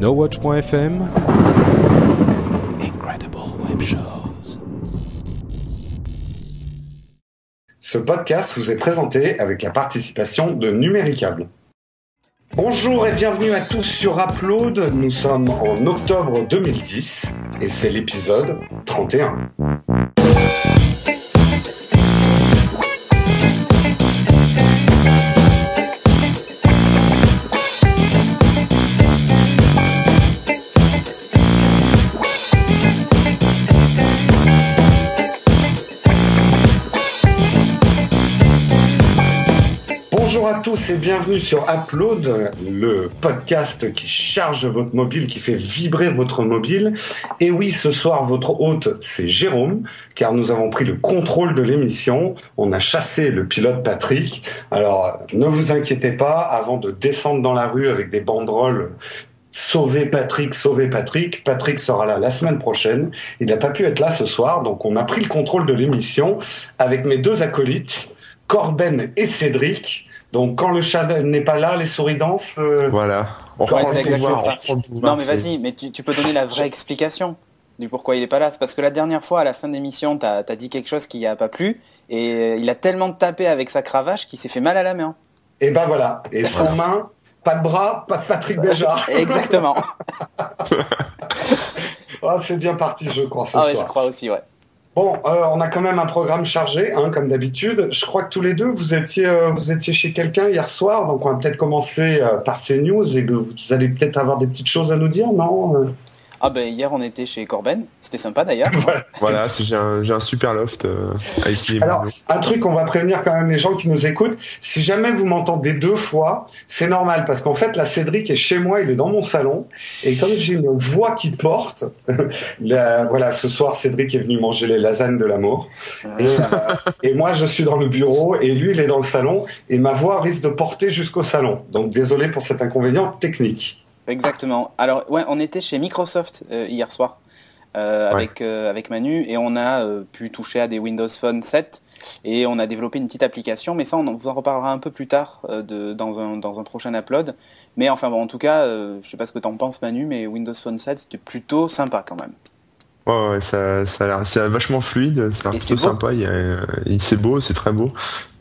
NoWatch.fm Incredible Web Shows. Ce podcast vous est présenté avec la participation de Numéricable. Bonjour et bienvenue à tous sur Upload. Nous sommes en octobre 2010 et c'est l'épisode 31. Bonjour à tous et bienvenue sur Upload, le podcast qui charge votre mobile, qui fait vibrer votre mobile. Et oui, ce soir, votre hôte, c'est Jérôme, car nous avons pris le contrôle de l'émission. On a chassé le pilote Patrick. Alors, ne vous inquiétez pas, avant de descendre dans la rue avec des banderoles Sauvez Patrick, sauvez Patrick. Patrick sera là la semaine prochaine. Il n'a pas pu être là ce soir, donc on a pris le contrôle de l'émission avec mes deux acolytes, Corben et Cédric. Donc quand le chat n'est pas là, les souris dansent. euh, Voilà. On Ouais, le pouvoir, on ça. reprend le pouvoir, Non mais vas-y, mais tu, tu peux donner la vraie explication du pourquoi il est pas là. C'est parce que la dernière fois, à la fin de l'émission, t'as as dit quelque chose qui a pas plu et il a tellement tapé avec sa cravache qu'il s'est fait mal à la main. Et ben voilà. Et sans main, pas de bras, pas de Patrick Béjart. Exactement. Ah, c'est bien parti, je crois, ce Ah ouais, je crois aussi, ouais. Bon, euh, on a quand même un programme chargé, hein, comme d'habitude. Je crois que tous les deux, vous étiez, euh, vous étiez chez quelqu'un hier soir, donc on va peut-être commencer euh, par ces news et que vous allez peut-être avoir des petites choses à nous dire, non? Ah ben hier on était chez Corben, c'était sympa d'ailleurs. Voilà, c'est- j'ai un, j'ai un super loft euh, avec qui Alors, un truc, on va prévenir quand même les gens qui nous écoutent. Si jamais vous m'entendez deux fois, c'est normal parce qu'en fait, la Cédric est chez moi, il est dans mon salon. Et comme j'ai une voix qui porte, la- voilà, ce soir, Cédric est venu manger les lasagnes de l'amour. Et, euh, et moi, je suis dans le bureau et lui, il est dans le salon. Et ma voix risque de porter jusqu'au salon. Donc, désolé pour cet inconvénient technique. Exactement. Alors ouais, on était chez Microsoft euh, hier soir euh, Ouais. avec euh, avec Manu et on a pu toucher à des Windows Phone 7 et on a développé une petite application. Mais ça, on vous en reparlera un peu plus tard de, dans un dans un prochain upload. Mais enfin bon, en tout cas, je sais pas ce que t'en penses Manu, mais Windows Phone 7 c'était plutôt sympa quand même. Ouais, ouais, ça, ça a l'air c'est vachement fluide, ça a l'air c'est plutôt sympa. C'est beau, c'est très beau.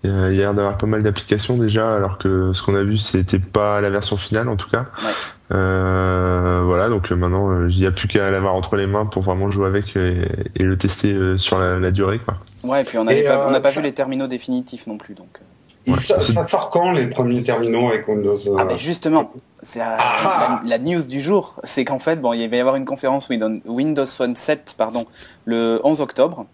Il y a, il y a l'air d'avoir pas mal d'applications déjà, alors que ce qu'on a vu, c'était pas la version finale en tout cas. Ouais. Euh, voilà, donc euh, maintenant, euh, il n'y a plus qu'à l'avoir entre les mains pour vraiment jouer avec et, et le tester sur la, la durée, quoi. Ouais, et puis on pas, euh, n'a pas ça- vu les terminaux définitifs non plus donc. Ouais, ça sort quand les premiers terminaux avec Windows euh, Ah ben justement, c'est la, Ah. la- la news du jour, c'est qu'en fait, bon, il va y avoir une conférence Windows, Windows Phone 7, pardon, le 11 octobre,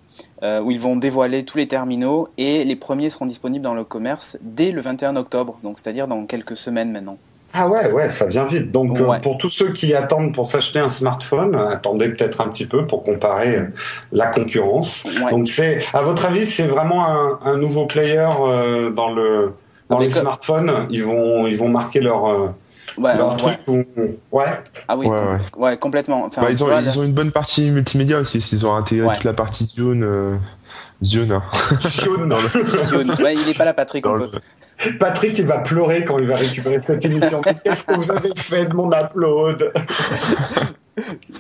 euh, où ils vont dévoiler tous les terminaux et les premiers seront disponibles dans le commerce dès le 21 octobre, donc c'est-à-dire dans quelques semaines maintenant. Ah ouais, ouais, ça vient vite. Donc euh, Ouais. pour tous ceux qui attendent pour s'acheter un smartphone, attendez peut-être un petit peu pour comparer euh, la concurrence. Ouais. Donc c'est, à votre avis, c'est vraiment un, un nouveau player euh, dans le dans les smartphones? Ils vont ils vont marquer leur euh, Ouais, leur ouais. truc. ou- Ouais? Ah oui, Ouais, com- ouais, complètement. Enfin, Bah, ils, ont, vois, ils là- ont une bonne partie multimédia aussi, ils ont intégré Ouais. toute la partie Zone. Euh, Zone, hein. Sion. Sion- ouais, il est pas là, Patrick. On peut- Patrick, il va pleurer quand il va récupérer cette émission. Qu'est-ce que vous avez fait de mon upload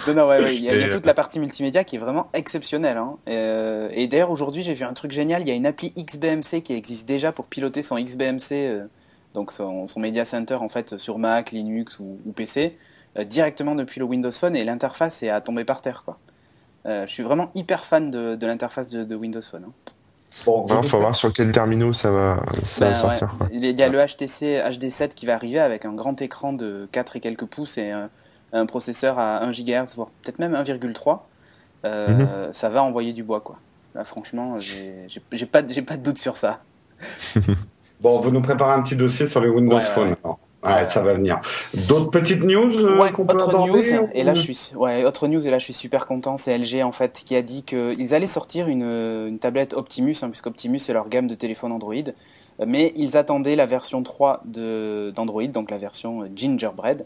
Non, non, ouais, ouais, il y a, il y a Et, toute la partie multimédia qui est vraiment exceptionnelle. Hein. Euh, et d'ailleurs, aujourd'hui, j'ai vu un truc génial. Il y a une appli XBMC qui existe déjà pour piloter son XBMC, euh, donc son, son Media Center en fait sur Mac, Linux ou, ou PC, euh, directement depuis le Windows Phone. Et l'interface est à tomber par terre, quoi. Euh, je suis vraiment hyper fan de, de l'interface de, de Windows Phone. hein. Bon, Il faut voir sur quel terminal ça va, ça va Ben, sortir. ouais. Il y a le HTC HD7 qui va arriver avec un grand écran de 4 et quelques pouces et un, un processeur à 1 GHz, voire peut-être même 1,3. Euh, Mhm. Ça va envoyer du bois, quoi. Là, franchement, j'ai j'ai- j'ai pas, j'ai pas de doute sur ça. Bon, vous nous préparez un petit dossier sur les Windows Ouais, Phone. alors. Ouais, ça va venir. D'autres petites news euh, Ouais, qu'on peut autre aborder news, et là je suis, ouais, autre news, et là je suis super content, c'est LG en fait qui a dit qu'ils allaient sortir une, une tablette Optimus, hein, puisqu'Optimus c'est leur gamme de téléphones Android, mais ils attendaient la version 3 de- d'Android, donc la version Gingerbread.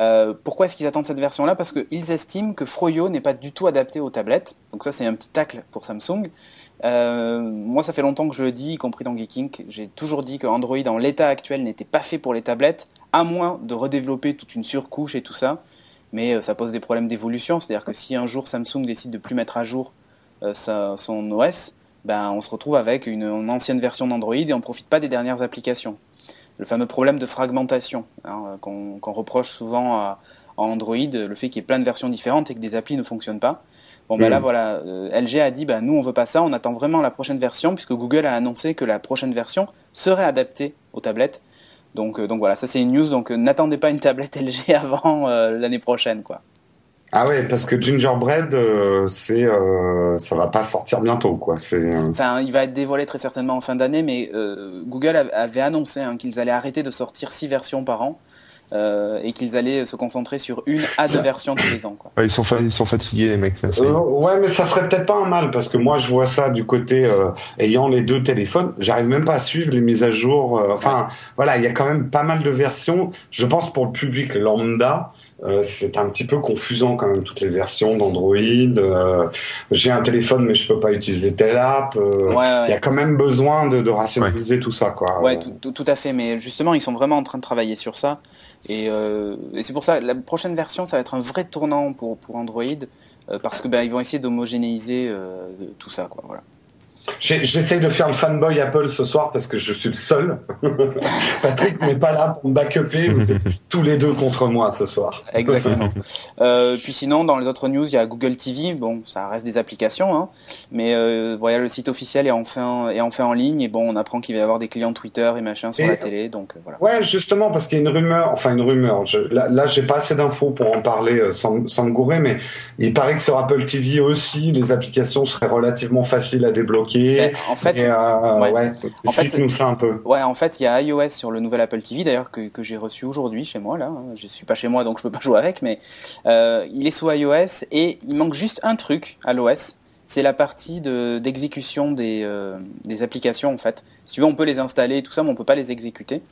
Euh, pourquoi est-ce qu'ils attendent cette version-là? Parce qu'ils estiment que Froyo n'est pas du tout adapté aux tablettes, donc ça c'est un petit tacle pour Samsung. Euh, moi, ça fait longtemps que je le dis, y compris dans Geeking. J'ai toujours dit que Android, en l'état actuel, n'était pas fait pour les tablettes, à moins de redévelopper toute une surcouche et tout ça. mais ça pose des problèmes d'évolution. C'est-à-dire que si un jour Samsung décide de plus mettre à jour son OS, ben, on se retrouve avec une, ancienne version d'Android et on ne profite pas des dernières applications. Le fameux problème de fragmentation hein, qu'on reproche souvent à, Android, le fait qu'il y ait plein de versions différentes et que des applis ne fonctionnent pas. Bon, ben là, mm. voilà, euh, LG a dit, ben, nous, on veut pas ça, on attend vraiment la prochaine version, puisque Google a annoncé que la prochaine version serait adaptée aux tablettes. Donc, euh, donc voilà, ça c'est une news, donc euh, n'attendez pas une tablette LG avant l'année prochaine, quoi. Ah ouais, parce que Gingerbread, c'est, ça va pas sortir bientôt, quoi. Enfin, il va être dévoilé très certainement en fin d'année, mais Google avait annoncé hein, qu'ils allaient arrêter de sortir six versions par an. Euh, et qu'ils allaient se concentrer sur une à deux versions tous les ans. Quoi. ils, sont ils sont fatigués les mecs. Euh, ouais, mais ça serait peut-être pas un mal parce que moi je vois ça du côté euh, ayant les deux téléphones, j'arrive même pas à suivre les mises à jour. enfin, voilà, il y a quand même pas mal de versions. Je pense pour le public lambda, euh, c'est un petit peu confusant quand même toutes les versions d'Android. Euh, j'ai un téléphone mais je peux pas utiliser telle app. Euh, il y a quand même besoin de, de rationaliser tout ça quoi. Ouais, tout, tout, à fait. Mais justement, ils sont vraiment en train de travailler sur ça. Et, et c'est pour ça la prochaine version, ça va être un vrai tournant pour pour Android parce que ben ils vont essayer d'homogénéiser tout ça quoi. Voilà. J'essaye de faire le fanboy Apple ce soir parce que je suis le seul. Patrick n'est pas là pour me backuper. Vous êtes tous les deux contre moi ce soir. Exactement. euh, puis sinon, dans les autres news, il y a Google TV. Bon, ça reste des applications, hein. mais euh, voilà, le site officiel est enfin est enfin en ligne et bon, on apprend qu'il va y avoir des clients Twitter et machin sur la télé, donc euh, voilà. Ouais, justement parce qu'il y a une rumeur, enfin une rumeur. Je, là, là j'ai pas assez d'infos pour en parler euh, sans, sans me gourer, mais il paraît que sur Apple TV aussi, les applications seraient relativement faciles à débloquer ben, en fait, euh, explique-nous ça un peu. Ouais, en fait, il y a iOS sur le nouvel Apple TV, d'ailleurs que, que j'ai reçu aujourd'hui chez moi là. Je suis pas chez moi, donc je peux pas jouer avec, mais euh, il est sous iOS et il manque juste un truc à l'OS. C'est la partie de d'exécution des, euh, des applications en fait. Si tu veux, on peut les installer tout ça, mais on peut pas les exécuter.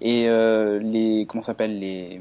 Et euh, les comment s'appelle les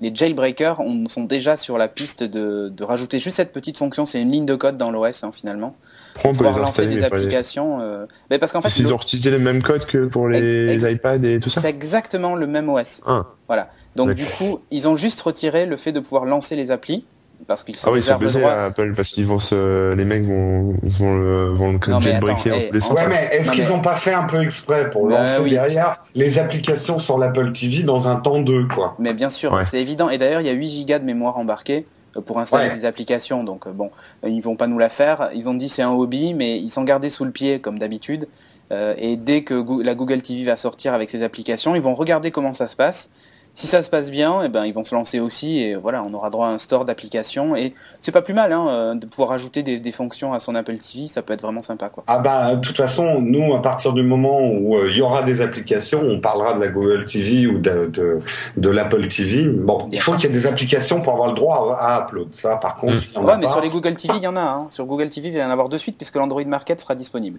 les jailbreakers on, sont déjà sur la piste de, de rajouter juste cette petite fonction. C'est une ligne de code dans l'OS hein, finalement pour pouvoir lancer des applications. Euh... Mais parce qu'en fait, ils ont utilisé le même code que pour les iPads et tout ça. C'est exactement le même OS. Ah. Voilà. Donc du coup, ils ont juste retiré le fait de pouvoir lancer les applis parce qu'ils sont ah oui, ils sont droit... à Apple parce qu'ils vont se, les mecs vont vont le, vont le jailbreaker en plus. Ouais, mais est-ce qu'ils ont pas fait un peu exprès pour lancer derrière les applications sur l'Apple TV dans un temps 2 quoi? Mais bien sûr, c'est évident. Et d'ailleurs, il y a 8 Go de mémoire embarquée pour installer des applications. Donc euh, bon, ils vont pas nous la faire. Ils ont dit c'est un hobby, mais ils sont gardés sous le pied comme d'habitude. Euh, et dès que la Google TV va sortir avec ses applications, ils vont regarder comment ça se passe. Si ça se passe bien, eh ben ils vont se lancer aussi et voilà, on aura droit à un store d'applications et c'est pas plus mal hein, euh, de pouvoir ajouter des, des, fonctions à son Apple TV, ça peut être vraiment sympa quoi. Ah bah de toute façon, nous à partir du moment où euh, il y aura des applications, on parlera de la Google TV ou de de, de l'Apple TV. Bon, il faut qu'il y ait des applications pour avoir le droit à, upload. Ça par contre, mmh. ouais, mais sur les Google TV, il y en a. Hein. Sur Google TV, il va y en avoir de suite puisque l'Android Market sera disponible.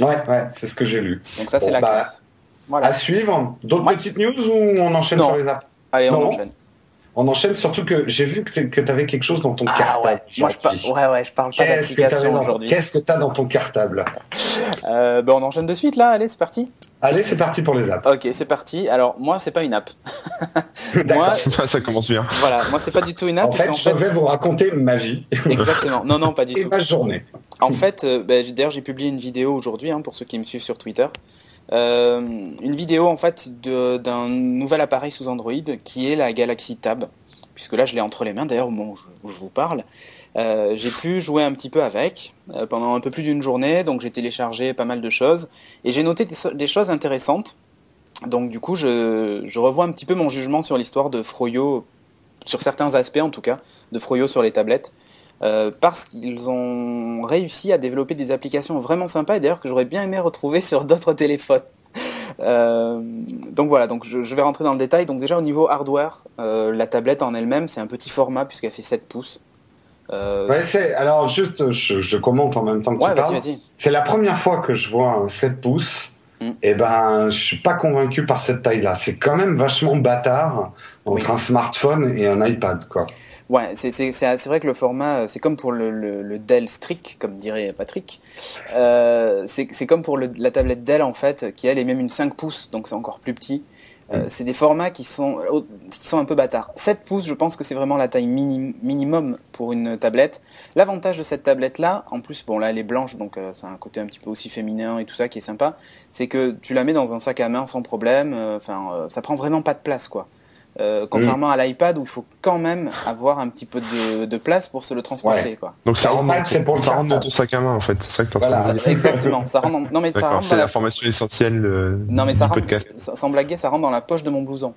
Ouais, ouais, c'est ce que j'ai lu. Donc ça c'est la bah, classe. Voilà. À suivre. D'autres petites news ou on enchaîne sur les apps? Allez, on enchaîne. On enchaîne surtout que j'ai vu que tu avais quelque chose dans ton ah, cartable. Ouais. Moi, je parle, ouais, ouais, je parle pas d'application aujourd'hui. Qu'est-ce que tu as dans ton cartable? Euh, ben, On enchaîne de suite là, allez, c'est parti. Allez, c'est parti pour les apps. Ok, c'est parti. Alors, moi, c'est pas une app. moi, ça commence bien. Voilà, moi, c'est pas du tout une app. En fait, je vais vous raconter ma vie. Exactement. Non, non, pas du Et tout. ma journée. En fait, euh, ben, d'ailleurs, j'ai publié une vidéo aujourd'hui, hein, pour ceux qui me suivent sur Twitter. Euh, une vidéo en fait d'un nouvel appareil sous Android qui est la Galaxy Tab, puisque là je l'ai entre les mains d'ailleurs au moment où je, vous parle. Euh, j'ai pu jouer un petit peu avec euh, pendant un peu plus d'une journée, donc j'ai téléchargé pas mal de choses et j'ai noté des, choses intéressantes. Donc du coup, je, je, revois un petit peu mon jugement sur l'histoire de Froyo, sur certains aspects en tout cas, de Froyo sur les tablettes. Euh, parce qu'ils ont réussi à développer des applications vraiment sympas et d'ailleurs que j'aurais bien aimé retrouver sur d'autres téléphones. Euh, donc voilà, donc je, vais rentrer dans le détail. Donc déjà au niveau hardware, euh, la tablette en elle-même c'est un petit format puisqu'elle fait 7 pouces. Ouais, c'est, alors juste, je, commente en même temps que tu parles. C'est la première fois que je vois un 7 pouces. Mm. Et eh ben, je suis pas convaincu par cette taille-là. C'est quand même vachement bâtard entre un smartphone et un iPad, quoi. Ouais, c'est vrai que le format, euh, c'est comme pour le, le, Dell Strict, comme dirait Patrick. Euh, c'est comme pour le, la tablette Dell, en fait, qui elle est même une 5 pouces, donc c'est encore plus petit. Euh, c'est des formats qui sont, qui sont un peu bâtards. 7 pouces, je pense que c'est vraiment la taille minimum pour une tablette. L'avantage de cette tablette-là, en plus, bon là elle est blanche, donc euh, c'est un côté un petit peu aussi féminin et tout ça qui est sympa, c'est que tu la mets dans un sac à main sans problème, enfin ça prend vraiment pas de place quoi. Euh, contrairement à l'iPad où il faut quand même avoir un petit peu de, de place pour se le transporter. Quoi. Donc ça rentre, dans, pour ça rentre dans ton sac à main en fait. C'est ça que voilà. Exactement. Ça rentre dans... Non mais ça rentre C'est l'information essentielle euh, non, mais ça rentre, Sans blaguer, ça rentre dans la poche de mon blouson.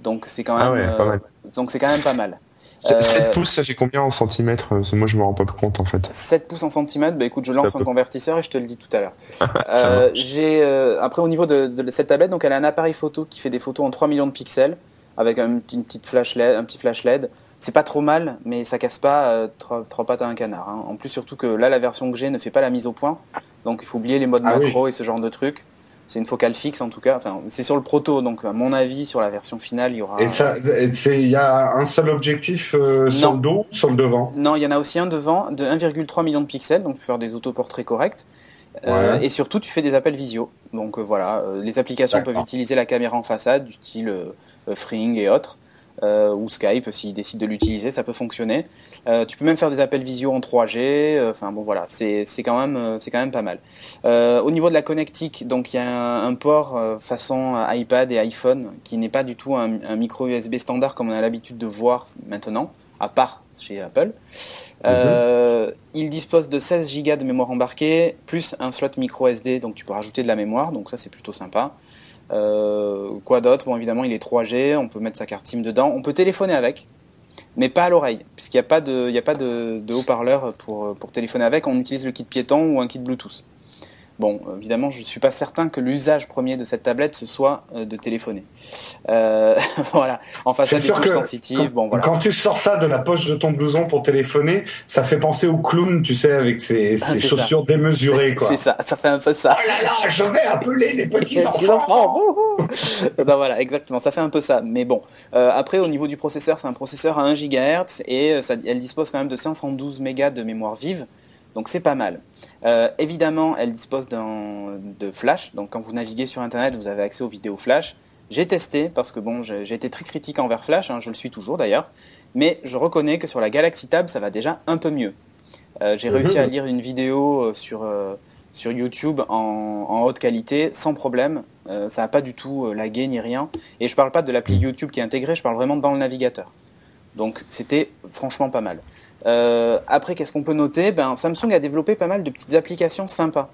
Donc c'est quand ah même. Ah ouais, pas mal. Euh, donc c'est quand même pas mal. 7 pouces, ça fait combien en centimètres Moi, je me rends pas compte en fait. 7 pouces en centimètres, bah écoute, je lance un convertisseur et je te le dis tout à l'heure. euh, j'ai après au niveau de, de, cette tablette, donc elle a un appareil photo qui fait des photos en 3 millions de pixels avec une petite flash LED, un petit flash LED. C'est pas trop mal, mais ça casse pas euh, trois, pattes à un canard. Hein. En plus, surtout que là, la version que j'ai ne fait pas la mise au point, donc il faut oublier les modes ah macro et ce genre de trucs. C'est une focale fixe en tout cas. Enfin, c'est sur le proto, donc à mon avis, sur la version finale, il y aura. Et ça, il y a un seul objectif euh, sur le dos, sur le devant? Non, il y en a aussi un devant de 1,3 million de pixels, donc tu peux faire des autoportraits corrects. Euh, et surtout, tu fais des appels visio. Donc voilà, les applications peuvent utiliser la caméra en façade du style euh, Fring et autres. Euh, ou Skype s'ils décident de l'utiliser, ça peut fonctionner. Euh, tu peux même faire des appels visio en 3G. Enfin bon voilà, c'est quand même c'est quand même pas mal. au niveau de la connectique, donc il y a un, port façon iPad et iPhone qui n'est pas du tout un, micro USB standard comme on a l'habitude de voir maintenant, à part chez Apple. Mhm. il dispose de 16 Go de mémoire embarquée plus un slot micro SD, donc tu peux rajouter de la mémoire, donc ça c'est plutôt sympa. Euh, quoi d'autre? Bon, évidemment, il est 3G, on peut mettre sa carte SIM dedans. On peut téléphoner avec, mais pas à l'oreille, puisqu'il n'y a pas de, de haut-parleur pour, pour téléphoner avec. On utilise le kit piéton ou un kit Bluetooth. Bon, évidemment, je ne suis pas certain que l'usage premier de cette tablette ce soit euh, de téléphoner. Euh, voilà. En face des touches sensitives. Quand, bon, voilà. quand tu sors ça de la poche de ton blouson pour téléphoner, ça fait penser au clown, tu sais, avec ses, ses chaussures démesurées, quoi. C'est ça, ça fait un peu ça. Oh là là, je vais appeler les petits enfants. ben voilà, exactement, ça fait un peu ça. Mais bon, euh, après, au niveau du processeur, c'est un processeur à 1 GHz et ça, elle dispose quand même de 512 mégas de mémoire vive. Donc c'est pas mal. Euh, évidemment, elle dispose de flash. Donc quand vous naviguez sur Internet, vous avez accès aux vidéos flash. J'ai testé parce que bon, j'ai été très critique envers Flash, hein, je le suis toujours d'ailleurs, mais je reconnais que sur la Galaxy Tab, ça va déjà un peu mieux. Euh, j'ai réussi à lire une vidéo euh, sur, YouTube en, haute qualité sans problème. ça n'a pas du tout lagué ni rien. Et je parle pas de l'appli YouTube qui est intégrée, je parle vraiment dans le navigateur. Donc c'était franchement pas mal. Euh, après, qu'est-ce qu'on peut noter? Ben, Samsung a développé pas mal de petites applications sympas.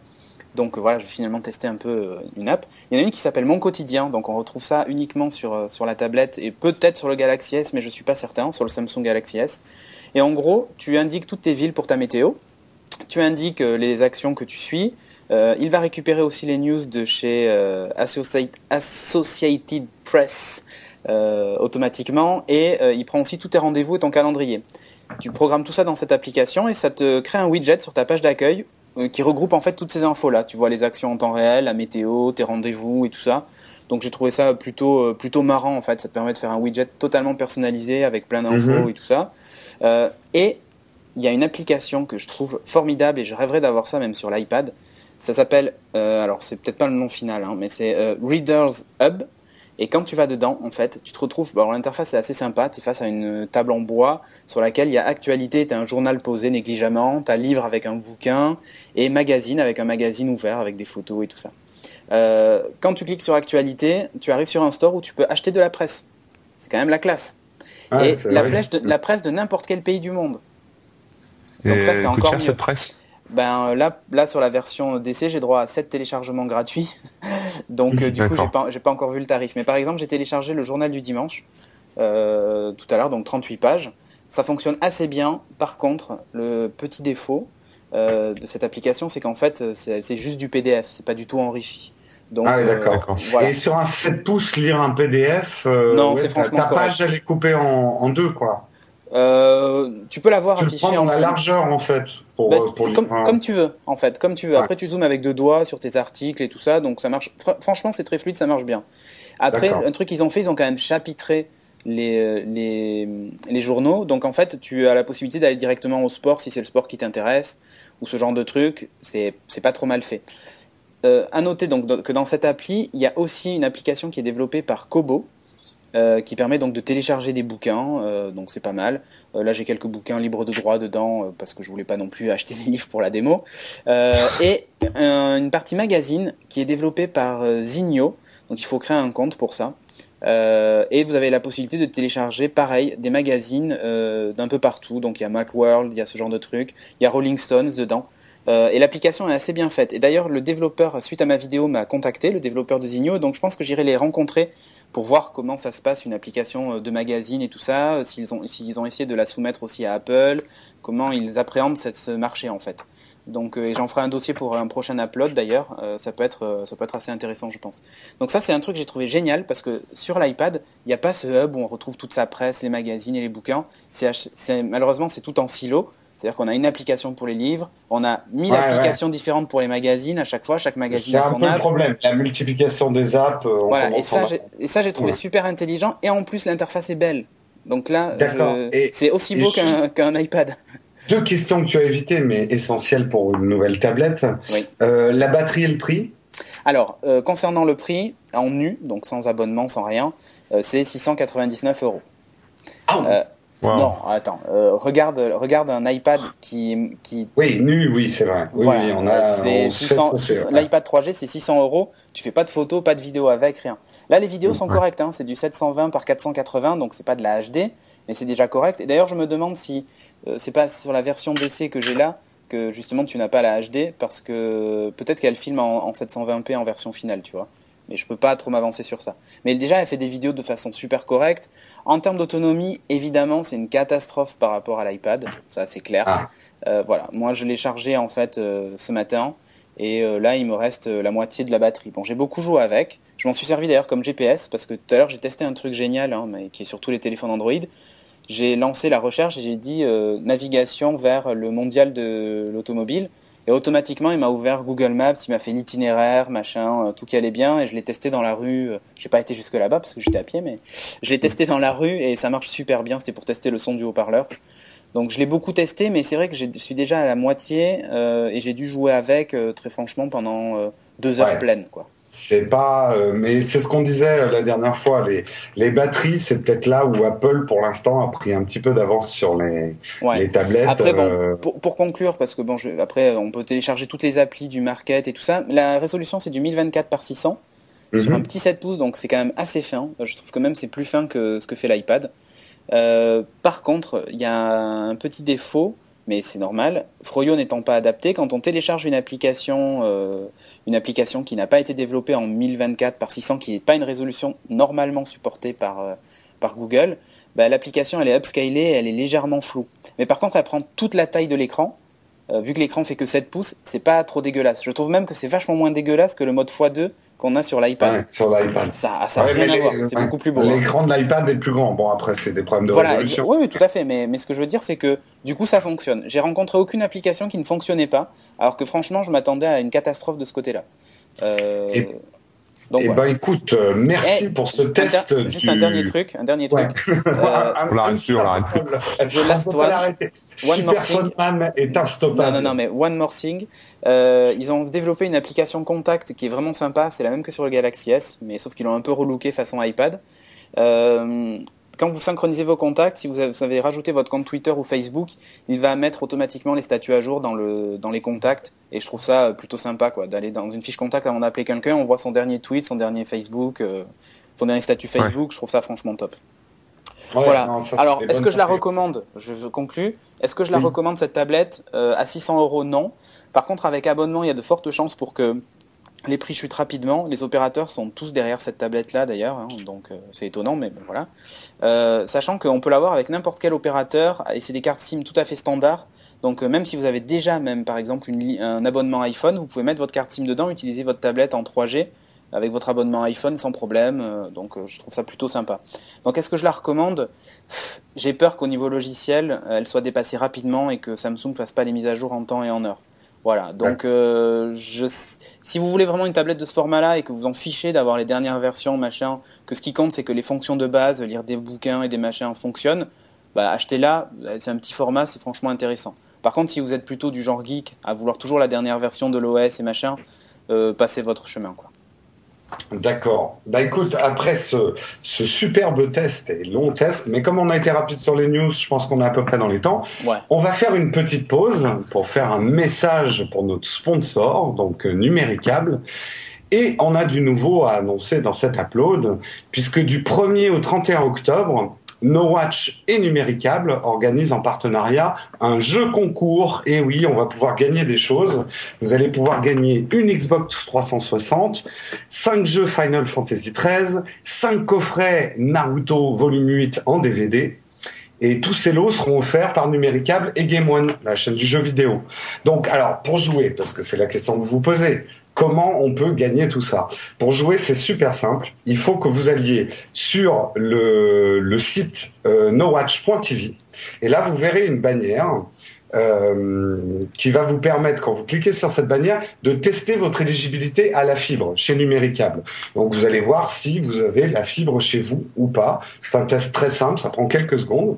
Donc voilà, je vais finalement tester un peu euh, une app. Il y en a une qui s'appelle Mon Quotidien, donc on retrouve ça uniquement sur, euh, sur la tablette et peut-être sur le Galaxy S, mais je suis pas certain, sur le Samsung Galaxy S. Et en gros, tu indiques toutes tes villes pour ta météo, tu indiques les actions que tu suis, il va récupérer aussi les news de chez Associated Press automatiquement et il prend aussi tous tes rendez-vous et ton calendrier. Tu programmes tout ça dans cette application et ça te crée un widget sur ta page d'accueil euh, qui regroupe en fait toutes ces infos là. Tu vois les actions en temps réel, la météo, tes rendez-vous et tout ça. Donc j'ai trouvé ça plutôt euh, plutôt marrant en fait. Ça te permet de faire un widget totalement personnalisé avec plein d'infos mhm. et tout ça. Euh, et il y a une application que je trouve formidable et je rêverais d'avoir ça même sur l'iPad. Ça s'appelle, alors c'est peut-être pas le nom final, hein, mais c'est Readers Hub. Et quand tu vas dedans, en fait, tu te retrouves. Bon, l'interface est assez sympa. Tu es face à une table en bois sur laquelle il y a actualité, tu as un journal posé négligemment, tu as livre avec un bouquin et magazine avec un magazine ouvert avec des photos et tout ça. Euh, quand tu cliques sur actualité, tu arrives sur un store où tu peux acheter de la presse. C'est quand même la classe. Ah, et la, de, la, presse de n'importe quel pays du monde. Donc ça, c'est encore mieux. Cette presse? Ben euh, là, là sur la version DC, j'ai droit à 7 téléchargements gratuits. Donc euh, du coup, j'ai pas, pas encore vu le tarif. Mais par exemple, j'ai téléchargé le journal du dimanche euh, tout à l'heure, donc 38 pages. Ça fonctionne assez bien. Par contre, le petit défaut de cette application, c'est qu'en fait, c'est juste du PDF. C'est pas du tout enrichi. Donc, ah d'accord. Et sur un 7 pouces, lire un PDF, non, c'est franchement ta page elle est coupée en, en deux, quoi. Euh, tu peux l'avoir affiché en la largeur en fait. Pour, bah, comme, tu veux en fait, comme tu veux. Après tu zoomes avec deux doigts sur tes articles et tout ça, donc ça marche. franchement c'est très fluide, ça marche bien. Après un truc qu'ils ont fait, ils ont quand même chapitré les, les, les journaux, donc en fait tu as la possibilité d'aller directement au sport si c'est le sport qui t'intéresse ou ce genre de truc. C'est c'est pas trop mal fait. euh, à noter donc que dans cette appli, il y a aussi une application qui est développée par Kobo, euh, qui permet donc de télécharger des bouquins, euh, donc c'est pas mal. là j'ai quelques bouquins libres de droit dedans parce que je voulais pas non plus acheter des livres pour la démo. et une partie magazine qui est développée par Zigno, donc il faut créer un compte pour ça. et vous avez la possibilité de télécharger, pareil, des magazines d'un peu partout. Donc il y a Macworld, il y a ce genre de trucs, il y a Rolling Stones dedans. Euh, et l'application est assez bien faite. Et d'ailleurs, le développeur, suite à ma vidéo, m'a contacté, le développeur de Zigno. Donc je pense que j'irai les rencontrer pour voir comment ça se passe, une application euh, de magazine et tout ça, euh, s'ils ont, s'ils ont essayé de la soumettre aussi à Apple, comment ils appréhendent ce marché en fait. Donc et j'en ferai un dossier pour un prochain upload d'ailleurs, ça peut être ça peut être assez intéressant je pense. Donc ça c'est un truc que j'ai trouvé génial parce que sur l'iPad, il n'y a pas ce hub où on retrouve toute sa presse, les magazines et les bouquins. C'est, malheureusement c'est tout en silo. C'est-à-dire qu'on a une application pour les livres, on a mille applications différentes pour les magazines à chaque fois, chaque magazine a son C'est un peu le problème, la multiplication des apps. Euh, voilà, et ça, et ça, j'ai trouvé super intelligent, et en plus, l'interface est belle. Donc là, c'est aussi beau qu'un iPad. Deux questions que tu as évitées, mais essentielles pour une nouvelle tablette. Euh, la batterie et le prix? Alors, euh, concernant le prix, en nu, donc sans abonnement, sans rien, c'est 699 euros. Ah, non, attends. Euh, regarde, regarde un iPad qui, qui. Oui, nu, oui, c'est vrai. Oui, oui, on a. C'est L'iPad 3G, c'est 600 euros. Tu fais pas de photos, pas de vidéos avec, rien. Là, les vidéos sont correctes. Hein, c'est du 720 par 480, donc c'est pas de la HD, mais c'est déjà correct. Et d'ailleurs, je me demande si euh, c'est pas sur la version BC que j'ai là que justement tu n'as pas la HD parce que peut-être qu'elle filme en, en 720p en version finale, tu vois mais je peux pas trop m'avancer sur ça. Mais déjà, elle fait des vidéos de façon super correcte. En termes d'autonomie, évidemment, c'est une catastrophe par rapport à l'iPad, ça c'est clair. Ah. Euh, voilà, moi je l'ai chargé en fait euh, ce matin et euh, là il me reste la moitié de la batterie. Bon, j'ai beaucoup joué avec. Je m'en suis servi d'ailleurs comme GPS parce que tout à l'heure j'ai testé un truc génial, hein, mais qui est sur tous les téléphones Android. J'ai lancé la recherche et j'ai dit navigation vers le mondial de l'automobile. Et automatiquement, il m'a ouvert Google Maps, il m'a fait l'itinéraire, machin, euh, tout qui allait bien, et je l'ai testé dans la rue. Euh, j'ai pas été jusque là-bas parce que j'étais à pied, mais je l'ai testé dans la rue et ça marche super bien. C'était pour tester le son du haut-parleur. Donc je l'ai beaucoup testé, mais c'est vrai que je suis déjà à la moitié euh, et j'ai dû jouer avec très franchement pendant deux heures pleines quoi. C'est pas, euh, mais c'est ce qu'on disait euh, la dernière fois. Les les batteries, c'est peut-être là où Apple pour l'instant a pris un petit peu d'avance sur les les tablettes. Après bon, euh, pour, pour, conclure, parce que bon, je, après on peut télécharger toutes les applis du market et tout ça. La résolution c'est du 1024 par 600 sur mhm. un petit 7 pouces, donc c'est quand même assez fin. Je trouve que même c'est plus fin que ce que fait l'iPad. par contre, il y a un petit défaut mais c'est normal. Froyo n'étant pas adapté, quand on télécharge une application, euh, une application qui n'a pas été développée en 1024 par 600, qui n'est pas une résolution normalement supportée par, euh, par Google, bah, l'application elle est upscalée, elle est légèrement floue. Mais par contre, elle prend toute la taille de l'écran. Euh, vu que l'écran fait que 7 pouces, c'est pas trop dégueulasse. Je trouve même que c'est vachement moins dégueulasse que le mode x2 qu'on a sur l'iPad. sur l'iPad. Ça, ça a rien à voir. C'est beaucoup plus beau. Hein. L'écran de l'iPad est plus grand. Bon, après, c'est des problèmes de résolution. Oui, oui, tout à fait. Mais, mais ce que je veux dire, c'est que du coup, ça fonctionne. J'ai rencontré aucune application qui ne fonctionnait pas, alors que franchement, je m'attendais à une catastrophe de ce côté-là. Euh... Donc, eh ben écoute, euh, merci pour ce test. Juste un dernier truc, un dernier truc. Euh, on l'arrête plus, on l'arrête plus. The Last One. One More Thing. est Non, non, non, mais One More Thing. Euh, ils ont développé une application contact qui est vraiment sympa. C'est la même que sur le Galaxy S, mais sauf qu'ils l'ont un peu relooké façon iPad. Euh, quand vous synchronisez vos contacts, si vous avez rajouté votre compte Twitter ou Facebook, il va mettre automatiquement les statuts à jour dans, le, dans les contacts. Et je trouve ça plutôt sympa, quoi, d'aller dans une fiche contact avant d'appeler quelqu'un, on voit son dernier tweet, son dernier Facebook, euh, son dernier statut Facebook. Je trouve ça franchement top. voilà. Alors, est-ce que je la recommande? Je conclus. Est-ce que je la recommande cette tablette euh, à 600 euros? Non. Par contre, avec abonnement, il y a de fortes chances pour que les prix chutent rapidement. Les opérateurs sont tous derrière cette tablette-là d'ailleurs, hein, donc euh, c'est étonnant, mais bon, voilà. Euh, sachant qu'on peut l'avoir avec n'importe quel opérateur, et c'est des cartes SIM tout à fait standards. Donc euh, même si vous avez déjà même par exemple un abonnement iPhone, vous pouvez mettre votre carte SIM dedans, utiliser votre tablette en 3G avec votre abonnement iPhone sans problème. donc je trouve ça plutôt sympa. Donc est-ce que je la recommande? J'ai peur qu'au niveau logiciel, elle soit dépassée rapidement et que Samsung fasse pas les mises à jour en temps et en heure. Voilà. Donc je si vous voulez vraiment une tablette de ce format-là et que vous en fichez d'avoir les dernières versions, machin, que ce qui compte c'est que les fonctions de base, lire des bouquins et des machins fonctionnent, bah achetez-la, c'est un petit format, c'est franchement intéressant. Par contre, si vous êtes plutôt du genre geek, à vouloir toujours la dernière version de l'OS et machin, passer votre chemin. Quoi. D'accord. Bah écoute, après ce, ce, superbe test et long test, mais comme on a été rapide sur les news, je pense qu'on est à peu près dans les temps. Ouais. On va faire une petite pause pour faire un message pour notre sponsor, donc Numéricable. Et on a du nouveau à annoncer dans cet upload, puisque du 1er au 31 octobre, No Watch et Numéricable organisent en partenariat un jeu concours. Et oui, on va pouvoir gagner des choses. Vous allez pouvoir gagner une Xbox 360, 5 jeux Final Fantasy XIII, 5 coffrets Naruto Volume 8 en DVD. Et tous ces lots seront offerts par Numéricable et Game One, la chaîne du jeu vidéo. Donc, alors, pour jouer, parce que c'est la question que vous vous posez, Comment on peut gagner tout ça? Pour jouer, c'est super simple. Il faut que vous alliez sur le, site euh, nowatch.tv et là vous verrez une bannière euh, qui va vous permettre, quand vous cliquez sur cette bannière, de tester votre éligibilité à la fibre chez Numéricable. Donc vous allez voir si vous avez la fibre chez vous ou pas. C'est un test très simple, ça prend quelques secondes.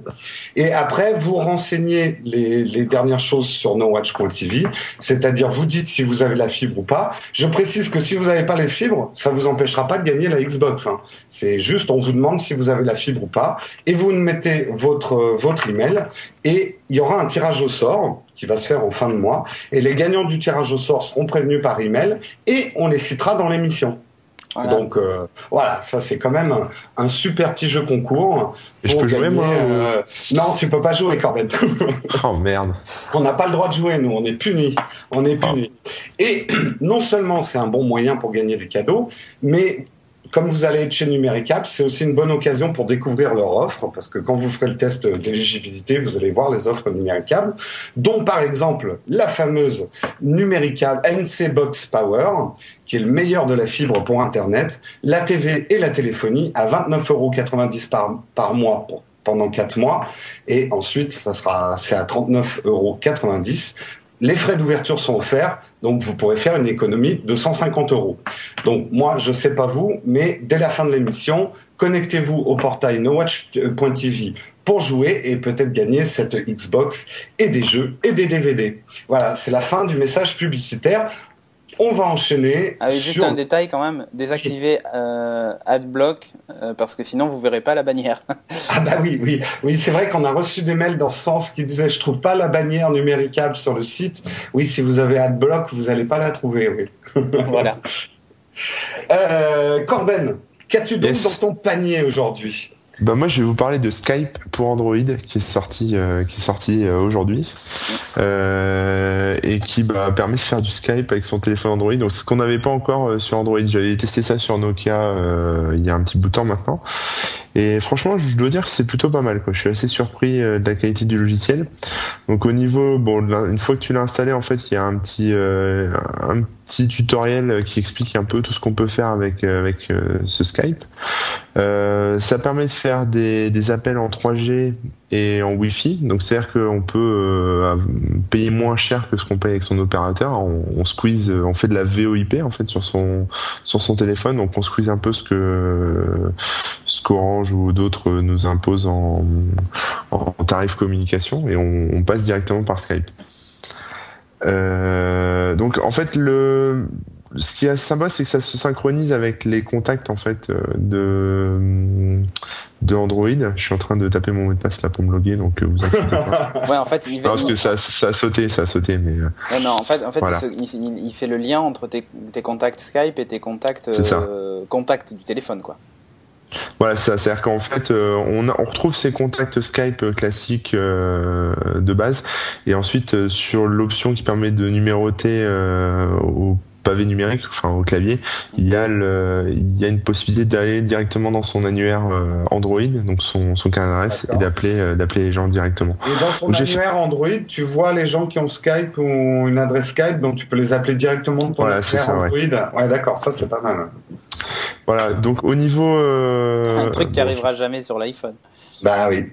Et après, vous renseignez les, les dernières choses sur nowatch.tv, c'est-à-dire vous dites si vous avez la fibre ou pas. Je précise que si vous n'avez pas les fibres, ça vous empêchera pas de gagner la Xbox. Hein. C'est juste, on vous demande si vous avez la fibre ou pas, et vous mettez votre votre email et il y aura un tirage au sort qui va se faire en fin de mois et les gagnants du tirage au sort seront prévenus par email et on les citera dans l'émission. Voilà. Donc euh, voilà, ça c'est quand même un, un, super petit jeu concours. Et je peux gagner, jouer moi euh... Non, tu peux pas jouer Corben. oh merde. On n'a pas le droit de jouer, nous, on est punis. On est punis. Oh. Et non seulement c'est un bon moyen pour gagner des cadeaux, mais comme vous allez être chez Numéricable, c'est aussi une bonne occasion pour découvrir leur offre, parce que quand vous ferez le test d'éligibilité, vous allez voir les offres Numéricable, dont par exemple la fameuse Numéricable NC Box Power, qui est le meilleur de la fibre pour Internet, la TV et la téléphonie à 29,90 euros par, mois pendant 4 mois et ensuite ça sera c'est à 39,90 euros les frais d'ouverture sont offerts, donc vous pourrez faire une économie de 150 euros. Donc moi, je sais pas vous, mais dès la fin de l'émission, connectez-vous au portail nowatch.tv pour jouer et peut-être gagner cette Xbox et des jeux et des DVD. Voilà, c'est la fin du message publicitaire. On va enchaîner. Avec juste sur... un détail quand même, désactiver euh, AdBlock euh, parce que sinon vous verrez pas la bannière. ah bah oui, oui, oui, c'est vrai qu'on a reçu des mails dans ce sens qui disaient je trouve pas la bannière numéricable sur le site. Oui, si vous avez AdBlock, vous allez pas la trouver. Oui. voilà. Euh, Corben, qu'as-tu donc Yes. dans ton panier aujourd'hui? Bah moi je vais vous parler de Skype pour Android qui est sorti euh, qui est sorti euh, aujourd'hui euh, et qui bah, permet de faire du Skype avec son téléphone Android. Donc ce qu'on n'avait pas encore euh, sur Android. J'avais testé ça sur Nokia euh, il y a un petit bout de temps maintenant. Et franchement, je dois dire que c'est plutôt pas mal. Quoi. Je suis assez surpris euh, de la qualité du logiciel. Donc au niveau, bon, une fois que tu l'as installé, en fait, il y a un petit, un petit tutoriel qui explique un peu tout ce qu'on peut faire avec euh, avec euh, ce Skype. Euh, ça permet de faire des, des appels en 3G et en Wi-Fi. Donc c'est-à-dire qu'on peut euh, payer moins cher que ce qu'on paye avec son opérateur. On, on squeeze, on fait de la VoIP en fait sur son sur son téléphone. Donc on squeeze un peu ce que ce qu'Orange ou d'autres nous imposent en, en tarif communication et on, on passe directement par Skype. Euh, donc en fait le ce qui est assez sympa c'est que ça se synchronise avec les contacts en fait euh, de de Android. Je suis en train de taper mon mot de passe là pour me loguer donc euh, vous inquiétez pas. Ouais, en fait, il, Non, parce que ça, ça a sauté, ça a sauté mais Ouais, non, en fait, en fait Voilà. il, se- il- il fait le lien entre tes, tes contacts Skype et tes contacts, euh, contacts du téléphone, quoi. Voilà, ça, c'est-à-dire qu'en fait, euh, on, a- on retrouve ces contacts Skype euh, classiques euh, de base, et ensuite euh, sur l'option qui permet de numéroter au pavé numérique, enfin au clavier, il y a le, il y a une possibilité d'aller directement dans son annuaire Android, donc son, son carnet d'adresse, et d'appeler, d'appeler les gens directement. Et dans ton Donc, annuaire Android, tu vois les gens qui ont Skype ou une adresse Skype, donc tu peux les appeler directement de ton Voilà, c'est annuaire ça, ouais. Android. Ouais, d'accord, ça c'est pas mal. Voilà, donc au niveau, euh, Un truc qui bon, arrivera jamais sur l'iPhone. Bah oui.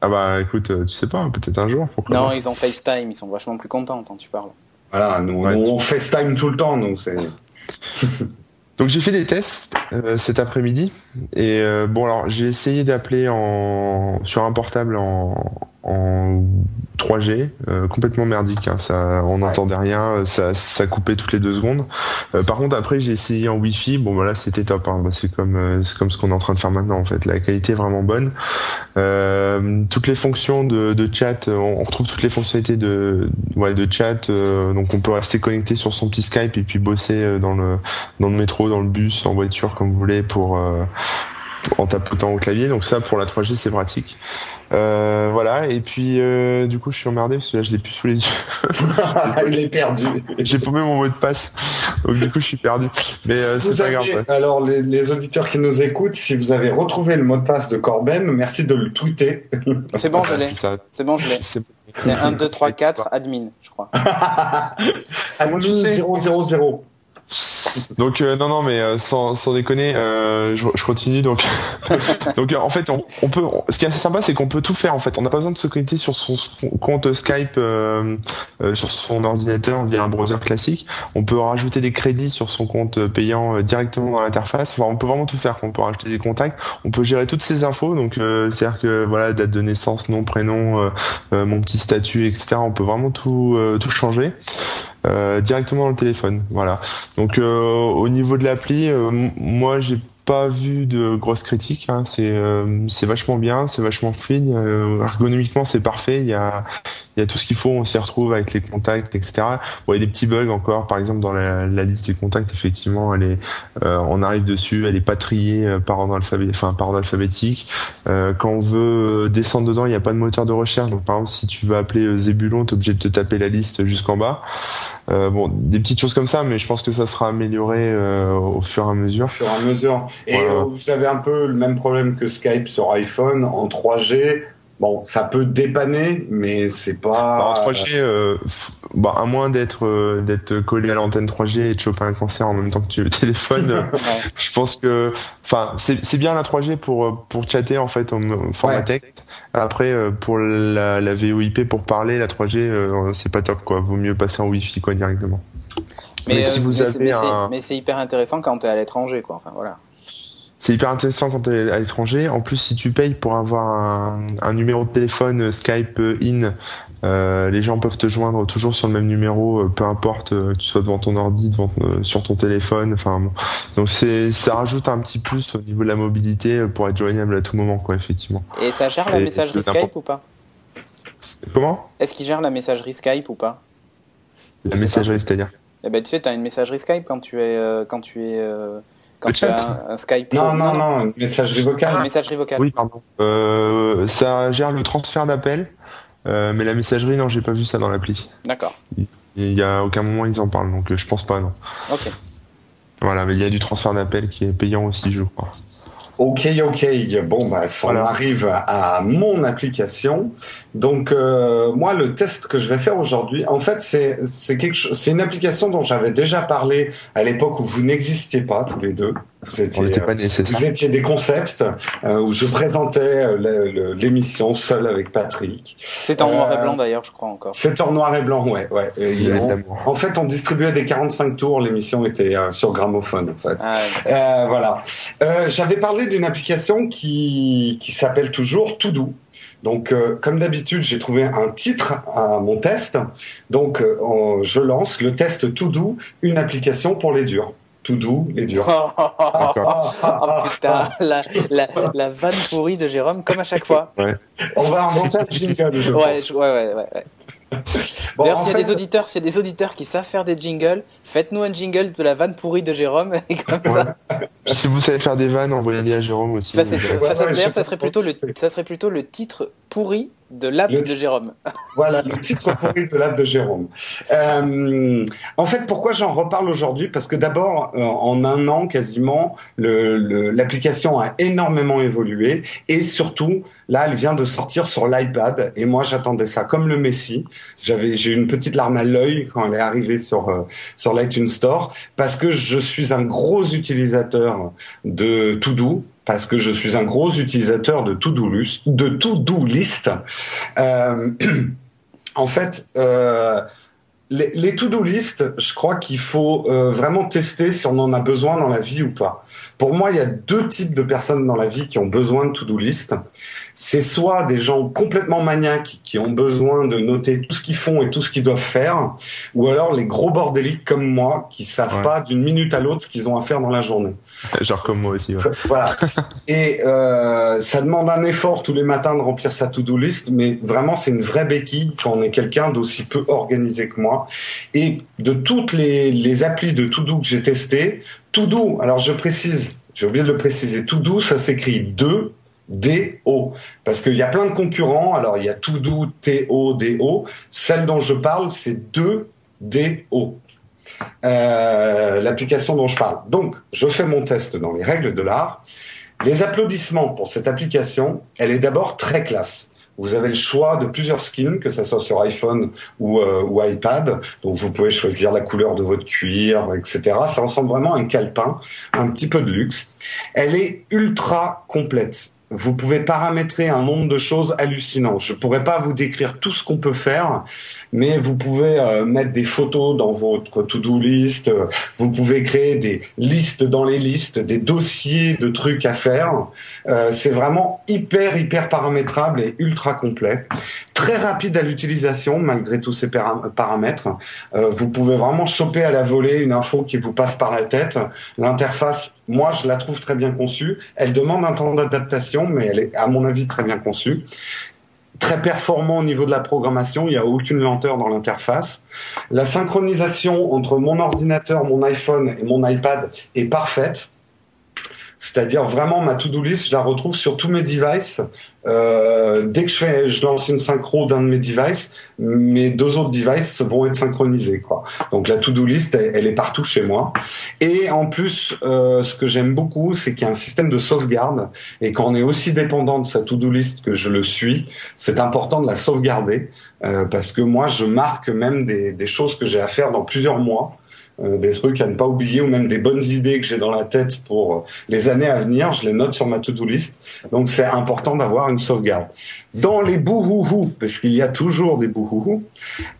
Ah bah écoute, euh, tu sais pas, peut-être un jour, pourquoi Non, ils ont FaceTime, ils sont vachement plus contents quand tu parles. Voilà, nous, Ouais. on FaceTime tout le temps, nous. C'est... Donc j'ai fait des tests euh, cet après-midi et euh, bon alors j'ai essayé d'appeler en sur un portable en, en 3G, euh, complètement merdique. Hein, ça, on n'entendait rien, ça, ça coupait toutes les deux secondes. Euh, par contre, après, j'ai essayé en Wi-Fi. Bon, voilà, c'était top. Hein. Bah, c'est comme, euh, c'est comme ce qu'on est en train de faire maintenant. En fait, la qualité est vraiment bonne. toutes les fonctions de, de chat, on, retrouve toutes les fonctionnalités de, ouais, de chat. donc, on peut rester connecté sur son petit Skype et puis bosser dans le, dans le métro, dans le bus, en voiture, comme vous voulez, pour en tapotant au clavier. Donc ça, pour la 3G, c'est pratique. Euh, voilà, et puis euh, du coup je suis emmerdé parce que là je l'ai plus sous les yeux. Il est perdu. J'ai paumé mon mot de passe, donc du coup je suis perdu. Mais euh, c'est pas grave. Alors les, les, auditeurs qui nous écoutent, si vous avez retrouvé le mot de passe de Corben, merci de le tweeter. C'est bon, je l'ai. C'est bon, je l'ai. C'est 1, 2, 3, 4, admin, je crois. admin 000. Donc euh, non non mais euh, sans, sans déconner, euh, je, je, continue donc. Donc en fait on, peut ce qui est assez sympa c'est qu'on peut tout faire en fait. On n'a pas besoin de se connecter sur son, compte Skype sur son ordinateur via un browser classique. On peut rajouter des crédits sur son compte payant directement dans l'interface. Enfin on peut vraiment tout faire. On peut rajouter des contacts. On peut gérer toutes ces infos. Donc c'est à dire que voilà date de naissance nom prénom mon petit statut etc on peut vraiment tout tout changer. euh, directement dans le téléphone. Voilà. Donc euh, au niveau de l'appli, euh, moi j'ai pas vu de grosses critiques. Hein. C'est c'est vachement bien, c'est vachement fluide. ergonomiquement, c'est parfait. Il y a y a tout ce qu'il faut. On s'y retrouve avec les contacts, etc. Bon, il y a des petits bugs encore. Par exemple, dans la, liste des contacts, effectivement, elle est, on arrive dessus, elle est pas triée par ordre alphabétique. Enfin, par ordre alphabétique. quand on veut descendre dedans, il n'y a pas de moteur de recherche. Donc, par exemple, si tu veux appeler Zébulon, t'es obligé de te taper la liste jusqu'en bas. Euh, bon, des petites choses comme ça, mais je pense que ça sera amélioré euh, au fur et à mesure. Au fur et à mesure. Et euh, vous avez un peu le même problème que Skype sur iPhone en 3G. Bon, ça peut dépanner, mais c'est pas. Bah, en 3G, euh, bah, à moins d'être euh, d'être collé à l'antenne 3G et de choper un cancer en même temps que tu le téléphone, je pense que, enfin, c'est bien la 3G pour pour chatter en fait en format texte. Après, euh, pour la, la VoIP pour parler, la 3G, c'est pas top quoi. Vaut mieux passer en Wi-Fi quoi directement. Mais, si vous avez mais c'est hyper intéressant quand tu es à l'étranger quoi. Enfin voilà. C'est hyper intéressant quand tu es à l'étranger. En plus, si tu payes pour avoir un, un numéro de téléphone euh, Skype euh, in, euh, les gens peuvent te joindre toujours sur le même numéro, peu importe que tu sois devant ton ordi, devant sur ton téléphone. Enfin, bon. donc c'est ça rajoute un petit plus au niveau de la mobilité pour être joignable à tout moment, quoi, effectivement. Et ça gère la messagerie Skype ou pas? Comment? Est-ce qu'il gère la messagerie Skype ou pas? La messagerie, c'est-à-dire? Eh ben, tu sais, tu as une messagerie Skype quand tu es quand tu es quand tu as un, Skype. Non, non, non, une messagerie vocale. Messagerie vocale. Oui, pardon. Euh, ça gère le transfert d'appels, euh, mais la messagerie, non, j'ai pas vu ça dans l'appli. D'accord. Il y a aucun moment ils en parlent, donc euh, je pense pas, non. Ok. Voilà, mais il y a du transfert d'appels qui est payant aussi, je crois. Ok, ok. Bon, bah, on arrive à mon application. Donc, euh, moi, le test que je vais faire aujourd'hui, en fait, c'est c'est quelque c'est une application dont j'avais déjà parlé à l'époque où vous n'existiez pas tous les deux. Vous étiez, pas vous étiez des concepts euh, où je présentais euh, l'émission seul avec Patrick. C'est en noir et blanc d'ailleurs, je crois encore. C'est en noir et blanc, ouais, ouais. en fait, on distribuait des 45 tours. L'émission était sur gramophone, en fait. Ah, voilà. J'avais parlé d'une application qui qui s'appelle toujours Tout Doux. Donc, comme d'habitude, j'ai trouvé un titre à mon test. Donc, je lance le test Tout Doux, une application pour les durs tout doux et dur. oh, putain, la, la, la, vanne pourrie de Jérôme, comme à chaque fois. Ouais. On va inventer un jingle, je ouais, pense. Ouais, ouais, ouais. ouais. Bon, D'ailleurs, s'il y a des auditeurs, s'il y a des auditeurs qui savent faire des jingles, faites-nous un jingle de la vanne pourrie de Jérôme et comme ça. Si vous savez faire des vannes, envoyez-les à Jérôme aussi. Ça, ça, ça, ça serait plutôt le, ça serait plutôt le titre pourri de l'app de Jérôme. Voilà, le titre pourri de l'app de Jérôme. Euh, en fait, pourquoi j'en reparle aujourd'hui? Parce que d'abord, euh, en un an quasiment, l'application le, a énormément évolué et surtout, là, elle vient de sortir sur l'iPad et moi, j'attendais ça comme le Messi. J'avais, j'ai eu une petite larme à l'œil quand elle est arrivée sur euh, sur l'iTunes Store parce que je suis un gros utilisateur de To parce que je suis un gros utilisateur de To-Do List. De to list. Euh, en fait, euh, les, les to-do list, je crois qu'il faut euh, vraiment tester si on en a besoin dans la vie ou pas. Pour moi, il y a deux types de personnes dans la vie qui ont besoin de to-do list. C'est soit des gens complètement maniaques qui ont besoin de noter tout ce qu'ils font et tout ce qu'ils doivent faire, ou alors les gros bordéliques comme moi qui savent Ouais. pas d'une minute à l'autre ce qu'ils ont à faire dans la journée. Genre comme moi aussi. ouais. Voilà. Et euh, ça demande un effort tous les matins de remplir sa to-do list, mais vraiment c'est une vraie béquille quand on est quelqu'un d'aussi peu organisé que moi. Et de toutes les, les applis de to-do que j'ai testées, to-do, alors je précise, j'ai oublié de le préciser, to-do ça s'écrit 2 D-O. Parce qu'il y a plein de concurrents. Alors, il y a To-Do, T-O-D-O. Celle dont je parle, c'est 2-D-O. Euh, l'application dont je parle. Donc, je fais mon test dans les règles de l'art. Les applaudissements pour cette application, elle est d'abord très classe. Vous avez le choix de plusieurs skins, que ce soit sur iPhone ou, euh, iPad. Donc vous pouvez choisir la couleur de votre cuir, etc. Ça ressemble vraiment à un calepin, un petit peu de luxe. Elle est ultra complète. Vous pouvez paramétrer un nombre de choses hallucinants. Je pourrais pas vous décrire tout ce qu'on peut faire, mais vous pouvez euh, mettre des photos dans votre to-do list. Vous pouvez créer des listes dans les listes, des dossiers de trucs à faire. Euh, c'est vraiment hyper hyper paramétrable et ultra complet. Très rapide à l'utilisation malgré tous ces para- paramètres. Euh, vous pouvez vraiment choper à la volée une info qui vous passe par la tête. L'interface, moi, je la trouve très bien conçue. Elle demande un temps d'adaptation, mais elle est, à mon avis, très bien conçue. Très performant au niveau de la programmation, il n'y a aucune lenteur dans l'interface. La synchronisation entre mon ordinateur, mon iPhone et mon iPad est parfaite. C'est-à-dire vraiment ma to-do list, je la retrouve sur tous mes devices. Euh, dès que je fais, je lance une synchro d'un de mes devices, mes deux autres devices vont être synchronisés. Quoi. Donc la to-do list, elle, est partout chez moi. Et en plus, euh, ce que j'aime beaucoup, c'est qu'il y a un système de sauvegarde. Et quand on est aussi dépendant de sa to-do list que je le suis, c'est important de la sauvegarder euh, parce que moi, je marque même des, des choses que j'ai à faire dans plusieurs mois. Euh, des trucs à ne pas oublier ou même des bonnes idées que j'ai dans la tête pour euh, les années à venir, je les note sur ma to-do list. Donc c'est important d'avoir une sauvegarde. Dans les bouhouhou, parce qu'il y a toujours des bouhouhou,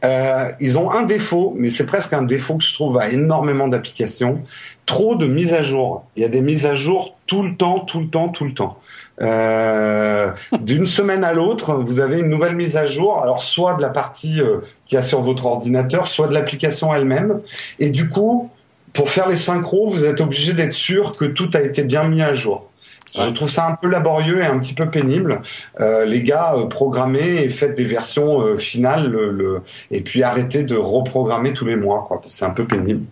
euh, ils ont un défaut, mais c'est presque un défaut que je trouve à énormément d'applications, trop de mises à jour. Il y a des mises à jour tout le temps, tout le temps, tout le temps. Euh, D'une semaine à l'autre, vous avez une nouvelle mise à jour, alors soit de la partie euh, qu'il y a sur votre ordinateur, soit de l'application elle-même. Et du coup, pour faire les synchros, vous êtes obligé d'être sûr que tout a été bien mis à jour. Je trouve ça un peu laborieux et un petit peu pénible. Euh, les gars, euh, programmez et faites des versions euh, finales, le, le- et puis arrêtez de reprogrammer tous les mois. quoi. C'est un peu pénible.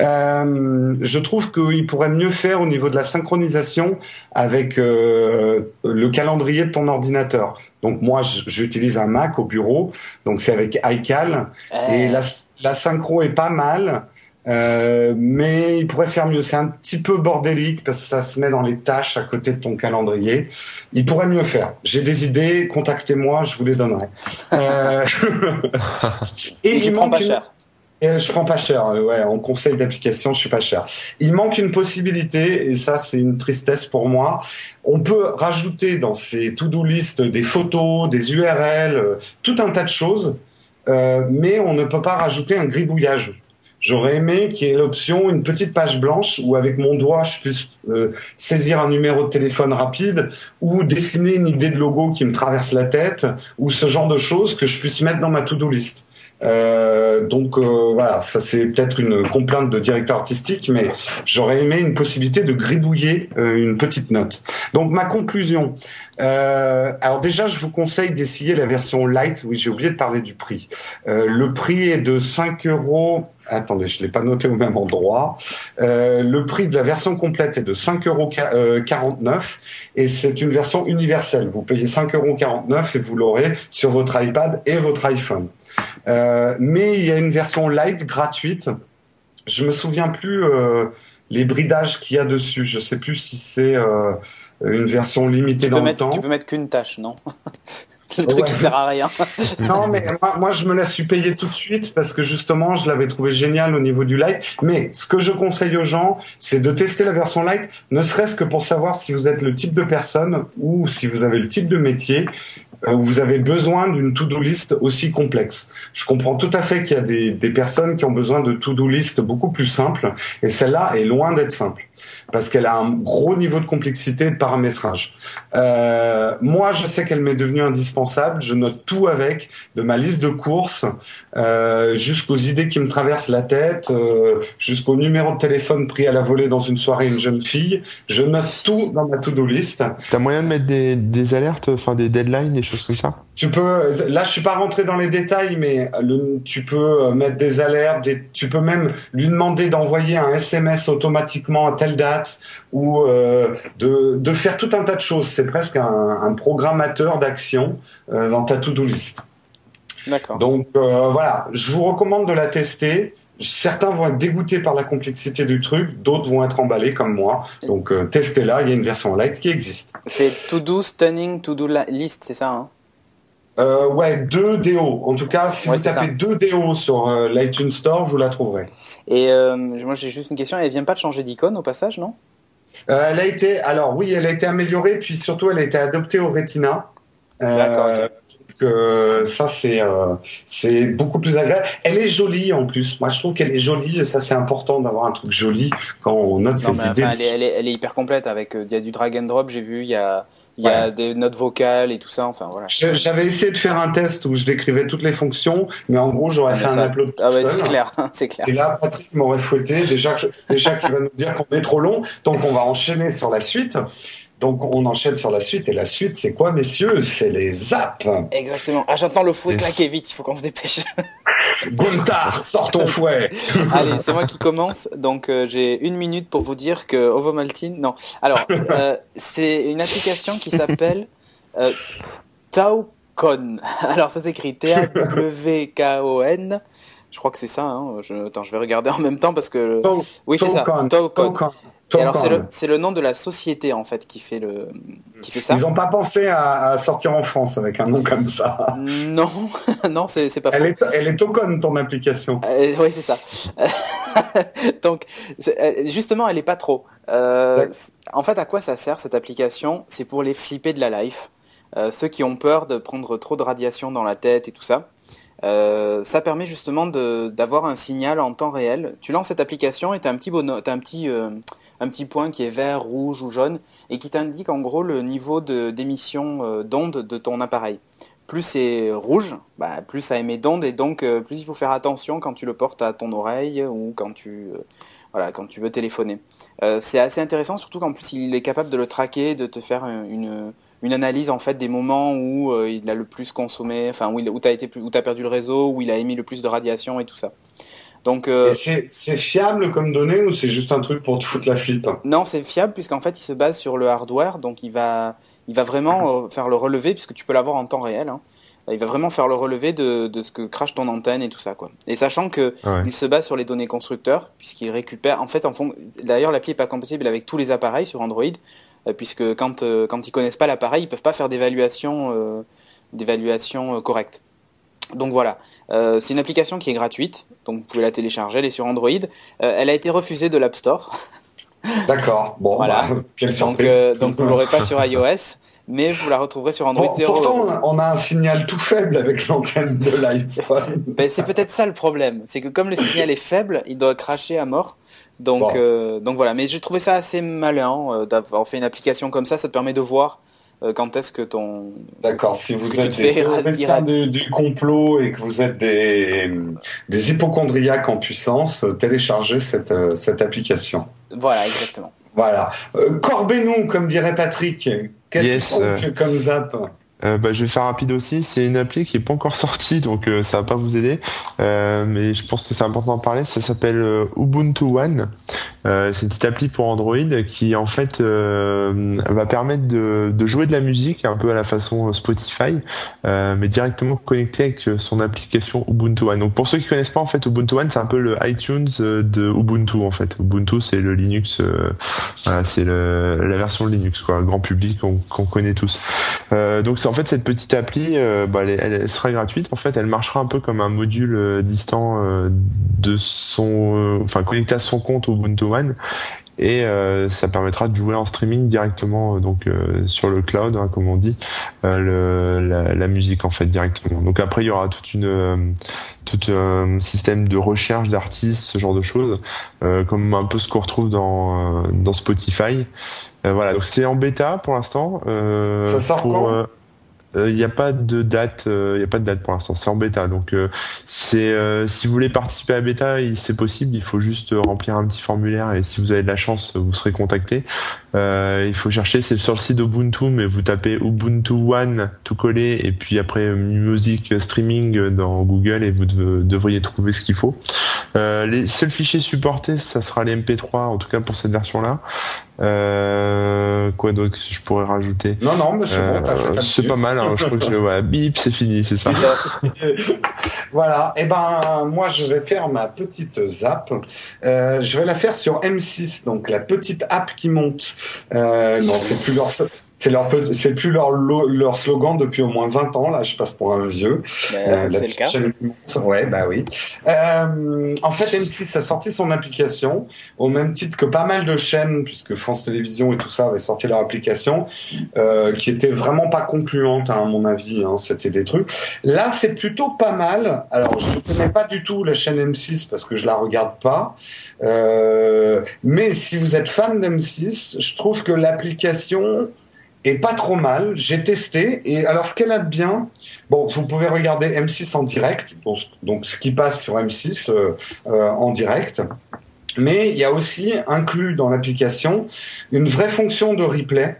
Euh, je trouve qu'il pourrait mieux faire au niveau de la synchronisation avec euh, le calendrier de ton ordinateur. Donc moi, j'utilise un Mac au bureau, donc c'est avec iCal. Et Eh, la, la synchro est pas mal, euh, mais il pourrait faire mieux. C'est un petit peu bordélique parce que ça se met dans les tâches à côté de ton calendrier. Il pourrait mieux faire. J'ai des idées, contactez-moi, je vous les donnerai. Euh, et il manque pas une- cher. euh, je prends pas cher, euh, ouais, en conseil d'application, je suis pas cher. Il manque une possibilité, et ça c'est une tristesse pour moi. On peut rajouter dans ces to-do list des photos, des URL, tout un tas de choses, euh, mais on ne peut pas rajouter un gribouillage. J'aurais aimé qu'il y ait l'option, une petite page blanche où avec mon doigt je puisse euh, saisir un numéro de téléphone rapide ou dessiner une idée de logo qui me traverse la tête ou ce genre de choses que je puisse mettre dans ma to-do list. Euh, donc euh, voilà, ça c'est peut-être une complainte de directeur artistique, mais j'aurais aimé une possibilité de gribouiller euh, une petite note. Donc ma conclusion. Euh, alors déjà, je vous conseille d'essayer la version light. Oui, j'ai oublié de parler du prix. Euh, le prix est de 5 euros. Attendez, je l'ai pas noté au même endroit. Le prix de la version complète est de 5,49 euros et c'est une version universelle. Vous payez 5,49 euros et vous l'aurez sur votre iPad et votre iPhone. Euh, mais il y a une version light gratuite. Je me souviens plus euh, les bridages qu'il y a dessus. Je sais plus si c'est euh, une version limitée Tu dans le mettre, temps. tu peux mettre qu'une tâche, non? Le truc Ouais. qui sert à rien. Non, mais moi, moi, je me la suis payée tout de suite parce que justement, je l'avais trouvé génial au niveau du light. Mais ce que je conseille aux gens, c'est de tester la version light, ne serait-ce que pour savoir si vous êtes le type de personne ou si vous avez le type de métier vous avez besoin d'une to-do list aussi complexe. Je comprends tout à fait qu'il y a des, des personnes qui ont besoin de to-do list beaucoup plus simples, et celle-là est loin d'être simple parce qu'elle a un gros niveau de complexité et de paramétrage. Euh, moi, je sais qu'elle m'est devenue indispensable. Je note tout avec, de ma liste de courses euh, jusqu'aux idées qui me traversent la tête, euh, jusqu'au numéro de téléphone pris à la volée dans une soirée une jeune fille. Je note tout dans ma to-do list. T'as moyen de mettre des, des alertes, enfin des deadlines, des comme ça Tu peux. Là, je suis pas rentré dans les détails, mais le, tu peux euh, mettre des alertes. Des, tu peux même lui demander d'envoyer un SMS automatiquement à telle date ou euh, de, de faire tout un tas de choses. C'est presque un, un programmateur d'action euh, dans ta to-do list. D'accord. Donc euh, voilà, je vous recommande de la tester. Certains vont être dégoûtés par la complexité du truc, d'autres vont être emballés comme moi. Donc euh, testez-la, il y a une version light qui existe. C'est To Do Stunning To Do List, c'est ça hein? Euh, ouais, deux DO. En tout cas, si Ouais, vous tapez ça. deux DO sur euh, l'iTunes Store, vous la trouverez. Et moi j'ai juste une question, elle vient pas de changer d'icône au passage, non? Elle a été, alors oui, elle a été améliorée, puis surtout elle a été adoptée au Retina. D'accord, ok. Euh, ça c'est euh, c'est beaucoup plus agréable. Elle est jolie en plus. Moi je trouve qu'elle est jolie et ça c'est important d'avoir un truc joli quand on note Non, ses mais idées. enfin, elle, est, elle, est, elle est hyper complète avec. euh, Il y a du drag and drop, j'ai vu, il y a, il y a des notes vocales et tout ça, enfin voilà. J'avais essayé de faire un test où je décrivais toutes les fonctions, mais en gros j'aurais Ah, fait un upload Ah ouais, c'est clair, c'est clair. Et là, Patrick m'aurait fouetté. Déjà, que- déjà qu'il va nous dire qu'on est trop long. Donc, on va enchaîner sur la suite. Donc, on enchaîne sur la suite. Et la suite, c'est quoi, messieurs? C'est les zaps. Exactement. Ah, j'entends le fouet claquer vite, il faut qu'on se dépêche. Gunther, sors ton fouet. Allez, c'est moi qui commence. Donc, euh, j'ai une minute pour vous dire que Ovomaltine. Non. Alors, euh, c'est une application qui s'appelle euh, Taucon. Alors, ça s'écrit T-A-W-K-O-N. Je crois que c'est ça. Hein. Je... Attends, je vais regarder en même temps parce que. Tau- Oui, c'est ça. Taucon. Et alors, c'est le, le nom de la société en fait qui fait le, qui fait ça. Ils n'ont pas pensé à, à sortir en France avec un nom comme ça. Non, non, c'est c'est pas. Elle est, elle est Taucon, ton application. Euh, oui, c'est ça. Donc, euh, justement, elle est pas trop. Euh, en fait, à quoi ça sert cette application? C'est pour les flipper de la life. Euh, ceux qui ont peur de prendre trop de radiation dans la tête et tout ça. Euh, ça permet justement d'avoir un signal en temps réel. Tu lances cette application et tu as un petit, bono- t'as un petit, euh, un petit point qui est vert, rouge ou jaune et qui t'indique en gros le niveau d'émission euh, d'ondes de ton appareil. Plus c'est rouge, bah, plus ça émet d'ondes et donc euh, plus il faut faire attention quand tu le portes à ton oreille ou quand tu, voilà, quand tu veux téléphoner. C'est assez intéressant, surtout qu'en plus il est capable de le traquer, de te faire une analyse en fait des moments où euh, il a le plus consommé, enfin où, il, où t'as été plus, où t'as perdu le réseau, où il a émis le plus de radiation et tout ça. Donc euh, c'est- C'est fiable comme données ou c'est juste un truc pour te foutre la flip non, c'est fiable puisqu'en fait il se base sur le hardware, donc il va, il va vraiment euh, faire le relevé puisque tu peux l'avoir en temps réel. hein. Il va vraiment faire le relevé de, de ce que crache ton antenne et tout ça quoi. Et sachant que Ouais. il se base sur les données constructeurs puisqu'il récupère en fait en fond. D'ailleurs l'appli est pas compatible avec tous les appareils sur Android euh, puisque quand euh, quand ils connaissent pas l'appareil ils peuvent pas faire d'évaluation euh, d'évaluation euh, correcte. Donc voilà, Euh, c'est une application qui est gratuite, donc vous pouvez la télécharger, elle est sur Android. Euh, elle a été refusée de l'App Store. D'accord. Bon, Voilà. bah, quelle Donc, surprise. euh, donc vous l'aurez pas sur iOS, mais vous la retrouverez sur Android Pour- 0. pourtant, on a un signal tout faible avec l'antenne de l'iPhone. Ben, c'est peut-être ça le problème, c'est que comme le signal est faible, il doit cracher à mort. Donc, Bon. euh, donc voilà. Mais j'ai trouvé ça assez malin euh, d'avoir fait une application comme ça. Ça te permet de voir euh, quand est-ce que ton D'accord, si vous êtes te des irradier. du, du complot et que vous êtes des, des hypochondriaques en puissance, téléchargez cette, cette application. voilà exactement. Voilà. Euh, Corbez-nous, comme dirait Patrick. Quel Yes, truc euh. comme zap Euh, bah, je vais faire rapide aussi. C'est une appli qui est pas encore sortie, donc euh, ça va pas vous aider. Euh, mais je pense que c'est important d'en parler. Ça s'appelle euh, Ubuntu One. Euh, c'est une petite appli pour Android qui en fait euh, va permettre de, de jouer de la musique un peu à la façon Spotify, mais directement connecté avec son application Ubuntu One. Donc pour ceux qui connaissent pas en fait Ubuntu One, c'est un peu le iTunes de Ubuntu en fait. Ubuntu c'est le Linux, voilà, c'est la version Linux quoi, grand public qu'on connaît tous. Donc en fait cette petite appli, euh, bah, elle, elle sera gratuite. En fait, elle marchera un peu comme un module euh, distant euh, de son, euh, enfin connecté à son compte Ubuntu One. et euh, ça permettra de jouer en streaming directement donc sur le cloud, hein, comme on dit, le, la, la, musique en fait directement. Donc après il y aura toute une tout un système de recherche d'artistes, ce genre de choses, comme un peu ce qu'on retrouve dans dans Spotify. voilà, donc c'est en bêta pour l'instant. ça sort quand? Il euh, n'y a pas de date, il euh, y a pas de date pour l'instant. C'est en bêta, donc euh, c'est si vous voulez participer à bêta, c'est possible. Il faut juste remplir un petit formulaire et si vous avez de la chance, vous serez contacté. il faut chercher, c'est sur le site Ubuntu, mais vous tapez Ubuntu One tout collé et puis après musique streaming dans Google et vous devriez trouver ce qu'il faut. les seuls fichiers supportés, ça sera les MP3 en tout cas pour cette version-là. Euh, quoi d'autre je pourrais rajouter Non, non, mais c'est bon, euh, C'est pas mal, hein, je crois que ouais, bip, c'est fini, c'est ça. voilà, et eh ben moi je vais faire ma petite zap. Euh, je vais la faire sur M6, donc la petite app qui monte. Euh, non, c'est plus leur c'est leur c'est plus leur leur slogan depuis au moins 20 ans là je passe pour un vieux. Bah, euh, c'est le cas. chaîne... ouais bah oui. Euh, en fait M6 a sorti son application au même titre que pas mal de chaînes puisque France Télévisions et tout ça avaient sorti leur application euh, qui était vraiment pas concluante hein, à mon avis hein, c'était des trucs. Là c'est plutôt pas mal. Alors je ne connais pas du tout la chaîne M6 parce que je la regarde pas. Euh, mais si vous êtes fan d'M6 je trouve que l'application et pas trop mal. J'ai testé et alors ce qu'elle a de bien, bon, vous pouvez regarder M6 en direct, donc, ce qui passe sur M6 euh, euh, en direct. Mais il y a aussi inclus dans l'application une vraie fonction de replay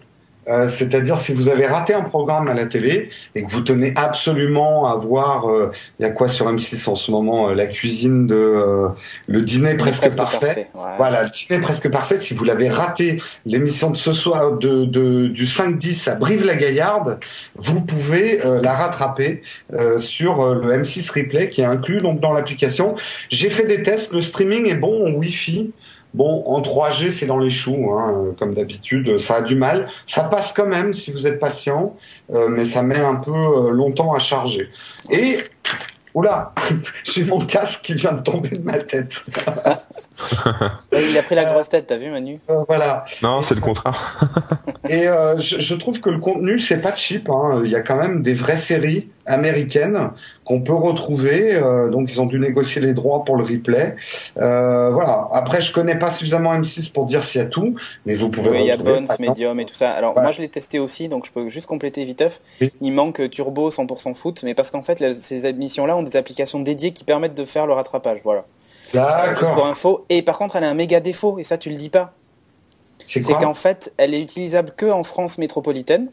euh, c'est-à-dire si vous avez raté un programme à la télé et que vous tenez absolument à voir, euh, il y a quoi sur M6 en ce moment, euh, la cuisine de le dîner presque, parfait. Voilà, le dîner presque parfait. Si vous l'avez raté, l'émission de ce soir de, de du 5-10 à Brive-la-Gaillarde, vous pouvez la rattraper sur le M6 Replay qui est inclus donc dans l'application. J'ai fait des tests, le streaming est bon en Wi-Fi. Bon, en 3G, c'est dans les choux, hein, comme d'habitude. Ça a du mal. Ça passe quand même si vous êtes patient, euh, mais ça met un peu euh, longtemps à charger. Et Oula, j'ai mon casque qui vient de tomber de ma tête. il a pris la grosse tête, t'as vu Manu euh, Voilà. Non, c'est le contraire. et euh, je, je, trouve que le contenu, c'est pas cheap. Hein. Il y a quand même des vraies séries américaines qu'on peut retrouver. Euh, donc ils ont dû négocier les droits pour le replay. Euh, voilà. Après, je connais pas suffisamment M6 pour dire s'il y a tout, mais vous pouvez. Oui, il y a Bones, Medium et tout ça. Alors moi, je l'ai testé aussi, donc je peux juste compléter viteuf. Il manque Turbo 100% foot, mais parce qu'en fait, ces émissions-là ont des applications dédiées qui permettent de faire le rattrapage. Voilà. D'accord. Pour info. Et par contre, elle a un méga défaut, et ça, tu le dis pas. C'est qu'en fait, elle est utilisable que en France métropolitaine.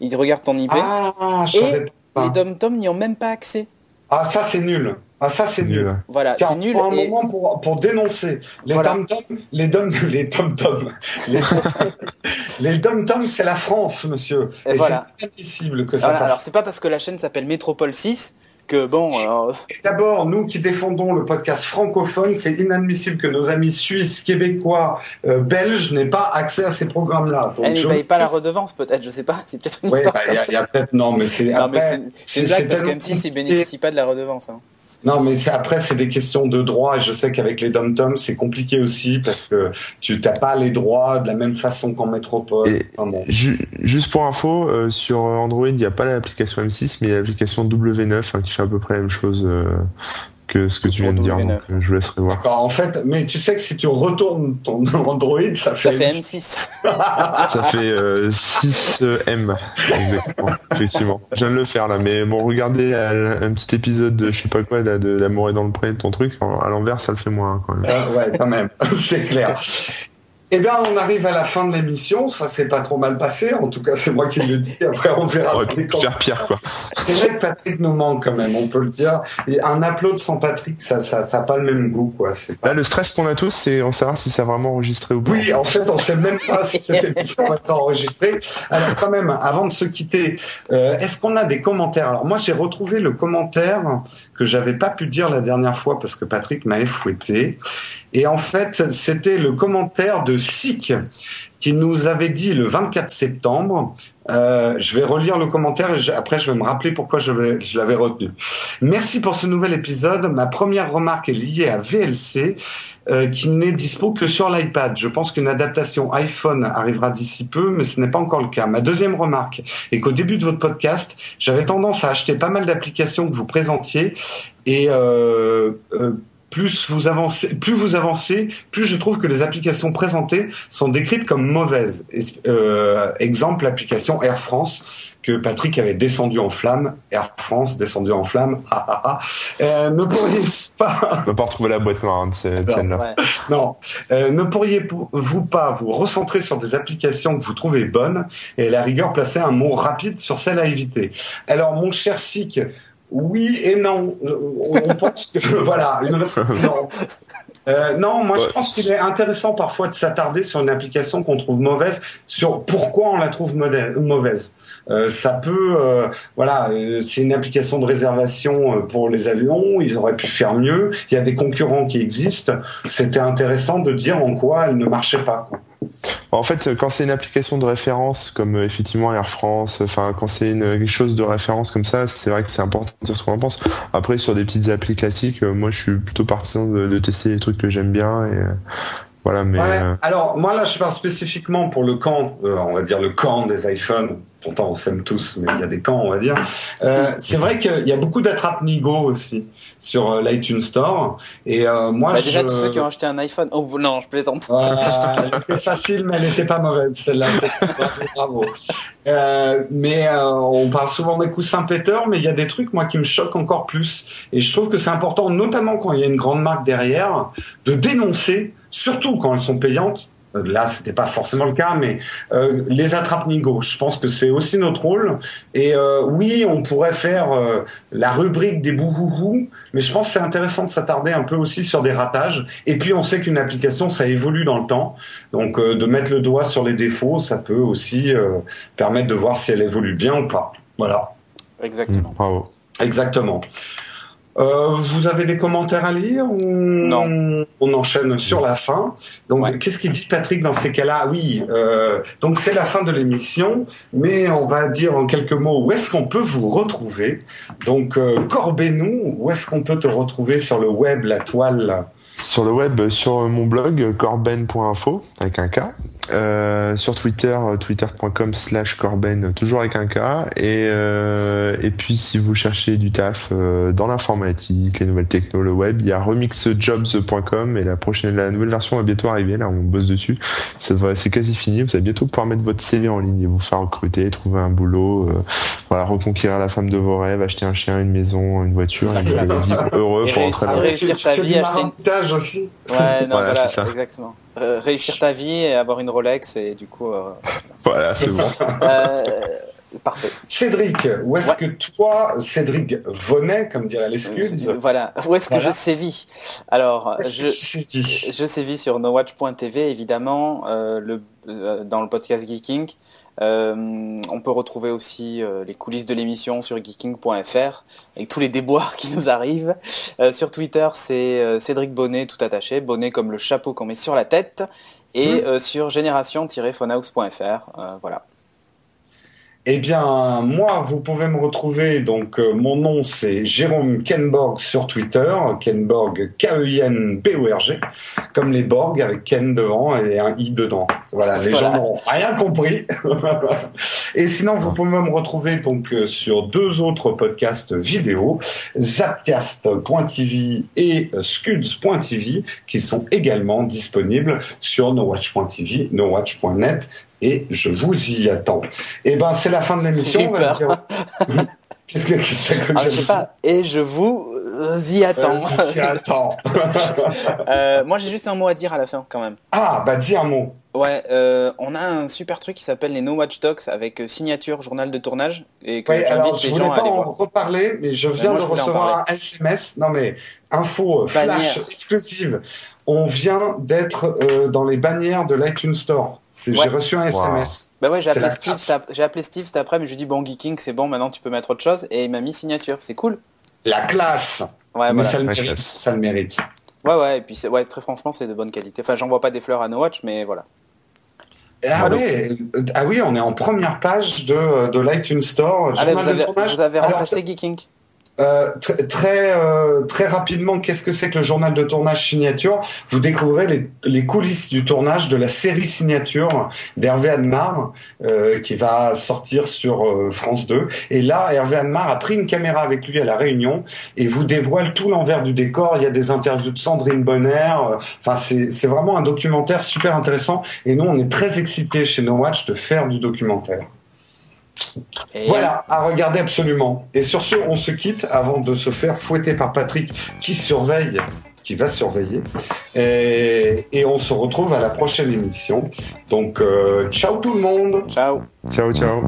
Il regarde ton IP. Ah, et les dom-tom n'y ont même pas accès. Ah, ça, c'est nul. Ah, ça, c'est nul. Voilà, c'est nul. Pour un moment, pour, pour dénoncer les dom-tom, les dom, les dom-tom, les, dom-tom, c'est la France, monsieur. Et, c'est impossible que ça passe. Alors, c'est pas parce que la chaîne s'appelle Métropole 6 bon. D'abord, nous qui défendons le podcast francophone, c'est inadmissible que nos amis suisses, québécois, euh, belges n'aient pas accès à ces programmes-là. Elles ne payent pas la redevance, peut-être, je sais pas. C'est peut-être une ouais, bah, y a, peut-être non, mais c'est. C'est blague parce que M6 ils bénéficient pas de la redevance. Hein. Non, mais après, c'est des questions de droit. Et je sais qu'avec les dom-toms, c'est compliqué aussi parce que tu n'as pas les droits de la même façon qu'en métropole. Juste pour info, euh, sur Android, il n'y a pas l'application M6, mais l'application W9 hein, qui fait à peu près la même chose. Euh, que ce que tu viens de dire. Donc, je vous laisserai voir. En fait, mais tu sais que si tu retournes ton Android, ça fait, ça fait M6. ça fait 6M. Exactement. Effectivement. Je viens de le faire là, mais bon, regardez un, petit épisode de je sais pas quoi, de L'amour est dans le pré, ton truc, à l'envers, ça le fait moins quand même. Euh, ouais, quand même. C'est clair. Eh bien, on arrive à la fin de l'émission. Ça s'est pas trop mal passé. En tout cas, c'est moi qui le dis. Après, on verra. On faire pire, quoi. C'est vrai que Patrick nous manque quand même. On peut le dire. Et un upload sans Patrick, ça, ça, ça a pas le même goût, quoi. C'est Là, le stress qu'on a tous, c'est on savoir si ça a vraiment enregistré ou pas. Oui, en fait, on sait même pas si cette émission va être enregistrée. Alors, quand même, avant de se quitter, euh, est-ce qu'on a des commentaires? Alors, moi, j'ai retrouvé le commentaire que j'avais pas pu dire la dernière fois parce que Patrick m'avait fouetté. Et en fait, c'était le commentaire de Sik qui nous avait dit le 24 septembre Euh, je vais relire le commentaire et après je vais me rappeler pourquoi je, vais- je l'avais retenu. Merci pour ce nouvel épisode. Ma première remarque est liée à VLC euh, qui n'est dispo que sur l'iPad. Je pense qu'une adaptation iPhone arrivera d'ici peu, mais ce n'est pas encore le cas. Ma deuxième remarque est qu'au début de votre podcast, j'avais tendance à acheter pas mal d'applications que vous présentiez et euh, plus vous avancez, plus vous avancez, plus je trouve que les applications présentées sont décrites comme mauvaises. Es- euh, exemple, l'application Air France que Patrick avait descendu en flamme. Air France descendu en flamme. Ah, ah, ah. Euh, ne pourriez pas, On va pas retrouver la boîte noire hein, de cette Non. scène-là. Ouais. non, euh, ne pourriez-vous pas vous recentrer sur des applications que vous trouvez bonnes et à la rigueur placer un mot rapide sur celles à éviter. Alors, mon cher Sik, oui et non. Euh, On on pense que voilà. non. Euh, non, moi je pense qu'il est intéressant parfois de s'attarder sur une application qu'on trouve mauvaise, sur pourquoi on la trouve mauvaise. Euh, ça peut, euh, voilà, euh, c'est une application de réservation pour les avions. Ils auraient pu faire mieux. Il y a des concurrents qui existent. C'était intéressant de dire en quoi elle ne marchait pas. quoi. En fait, quand c'est une application de référence, comme euh, effectivement Air France, enfin quand c'est une quelque chose de référence comme ça, c'est vrai que c'est important de dire ce qu'on en pense. Après, sur des petites applis classiques, euh, moi je suis plutôt partisan de, de tester les trucs que j'aime bien euh, voilà. Mais Ouais. euh, Alors moi là, je parle spécifiquement pour le camp, euh, on va dire le camp des iPhones. Pourtant, on s'aime tous, mais il y a des camps, on va dire. Euh, c'est vrai qu'il y a beaucoup d'attrape nigo aussi sur euh, l'iTunes Store. Et euh, moi, Bah, déjà, je... tous ceux qui ont acheté un iPhone. Oh non, je plaisante. Euh, elle était facile, mais elle n'était pas mauvaise, celle-là. Bravo. Euh, mais euh, on parle souvent des coups Saint-Peter, mais il y a des trucs, moi, qui me choquent encore plus. Et je trouve que c'est important, notamment quand il y a une grande marque derrière, de dénoncer, surtout quand elles sont payantes. Euh, Là, c'était pas forcément le cas, mais euh, les attrape nigo. Je pense que c'est aussi notre rôle. Et euh, oui, on pourrait faire euh, la rubrique des bouhouhou, mais je pense que c'est intéressant de s'attarder un peu aussi sur des ratages. Et puis, on sait qu'une application, ça évolue dans le temps. Donc, euh, de mettre le doigt sur les défauts, ça peut aussi euh, permettre de voir si elle évolue bien ou pas. Voilà, Exactement. mm, bravo. exactement. Euh, vous avez des commentaires à lire ou Non. On enchaîne sur la fin. Donc, Ouais. qu'est-ce qu'il dit Patrick dans ces cas-là? Oui, euh, donc c'est la fin de l'émission, mais on va dire en quelques mots où est-ce qu'on peut vous retrouver. Donc, euh, Corbez-nous, où est-ce qu'on peut te retrouver sur le web, la toile? Sur le web, sur mon blog corben.info avec un K. Euh, sur Twitter, euh, twitter.com slash corben, toujours avec un K. Et, euh, et puis si vous cherchez du taf euh, dans l'informatique, les nouvelles techno, le web, il y a remixjobs.com et la prochaine, la nouvelle version va bientôt arriver. Là, on bosse dessus. Ça va- C'est quasi fini. Vous allez bientôt pouvoir mettre votre CV en ligne et vous faire recruter, trouver un boulot, euh, voilà, reconquérir la femme de vos rêves, acheter un chien, une maison, une voiture, et vous allez vivre heureux Et pour réussir- rentrer à la- vie, du acheter une- aussi Ouais, non, Voilà, voilà, c'est ça. exactement. Euh, réussir ta vie et avoir une Rolex et du coup, euh, Voilà, c'est bon. euh, parfait. Cédric, où est-ce Ouais. que toi, Cédric Venet, comme dirait l'excuse, Voilà. Où est-ce que Voilà. je sévis? Alors, je, je sévis sur nowatch.tv évidemment, euh, le, euh, dans le podcast Geeking. Euh, on peut retrouver aussi euh, les coulisses de l'émission sur geeking.fr avec tous les déboires qui nous arrivent. Euh, sur Twitter, c'est euh, Cédric Bonnet tout attaché, bonnet comme le chapeau qu'on met sur la tête. Et Mm. euh, sur génération-phonehouse.fr, euh, voilà. Eh bien, moi, vous pouvez me retrouver. Donc, euh, mon nom, c'est Jérôme Kenborg sur Twitter. Kenborg, K-E-I-N-B-O-R-G. Comme les Borg, avec Ken devant et un I dedans. Voilà, les Voilà. gens n'ont rien compris. et sinon, vous pouvez me retrouver donc euh, sur deux autres podcasts vidéo, Zapcast.tv et euh, Scuds.tv, qui sont également disponibles sur nowatch.tv, nowatch.net et je vous y attends. Eh ben, c'est la fin de l'émission. Qu'est-ce que que Ah, je j'ai sais pas. Et je vous euh, y attends. Euh, attends. Euh, moi, j'ai juste un mot à dire à la fin, quand même. ah, bah dis un mot. Ouais, euh, on a un super truc qui s'appelle les No Watch Talks avec euh, signature journal de tournage et que Ouais, alors je voulais gens pas en voir. reparler, mais je viens moi, de je recevoir un. SMS. Non mais info flash exclusive. On vient d'être euh, dans les bannières de l'iTunes Store. Ouais. J'ai reçu un SMS. Bah ouais, j'ai appelé Steve, appelé Steve cet après, mais je lui ai dit bon geeking, c'est bon, maintenant tu peux mettre autre chose et il m'a mis signature, c'est cool. La classe. Ouais, mais voilà. ça le mérite. Ça le mérite. Ouais, ouais, et puis ouais, très franchement, c'est de bonne qualité. Enfin, j'en vois pas des fleurs à No Watch, mais voilà. Ah, Allô oui, euh, ah oui, on est en première page de, de l'iTunes Store. Ah, vous, avez, vous avez Alors, remplacé Geeking Euh, tr- très euh, très rapidement, qu'est-ce que c'est que le journal de tournage signature? Vous découvrez les, les coulisses du tournage de la série signature d'Hervé Admar euh, qui va sortir sur euh, France 2. Et là, Hervé Admar a pris une caméra avec lui à la Réunion et vous dévoile tout l'envers du décor. Il y a des interviews de Sandrine Bonner. euh, Enfin, c'est vraiment un documentaire super intéressant. Et nous, on est très excités chez No Watch de faire du documentaire. Et Voilà, à regarder absolument. Et sur ce, on se quitte avant de se faire fouetter par Patrick qui surveille, qui va surveiller. Et, et on se retrouve à la prochaine émission. Donc, euh, ciao tout le monde Ciao Ciao, ciao.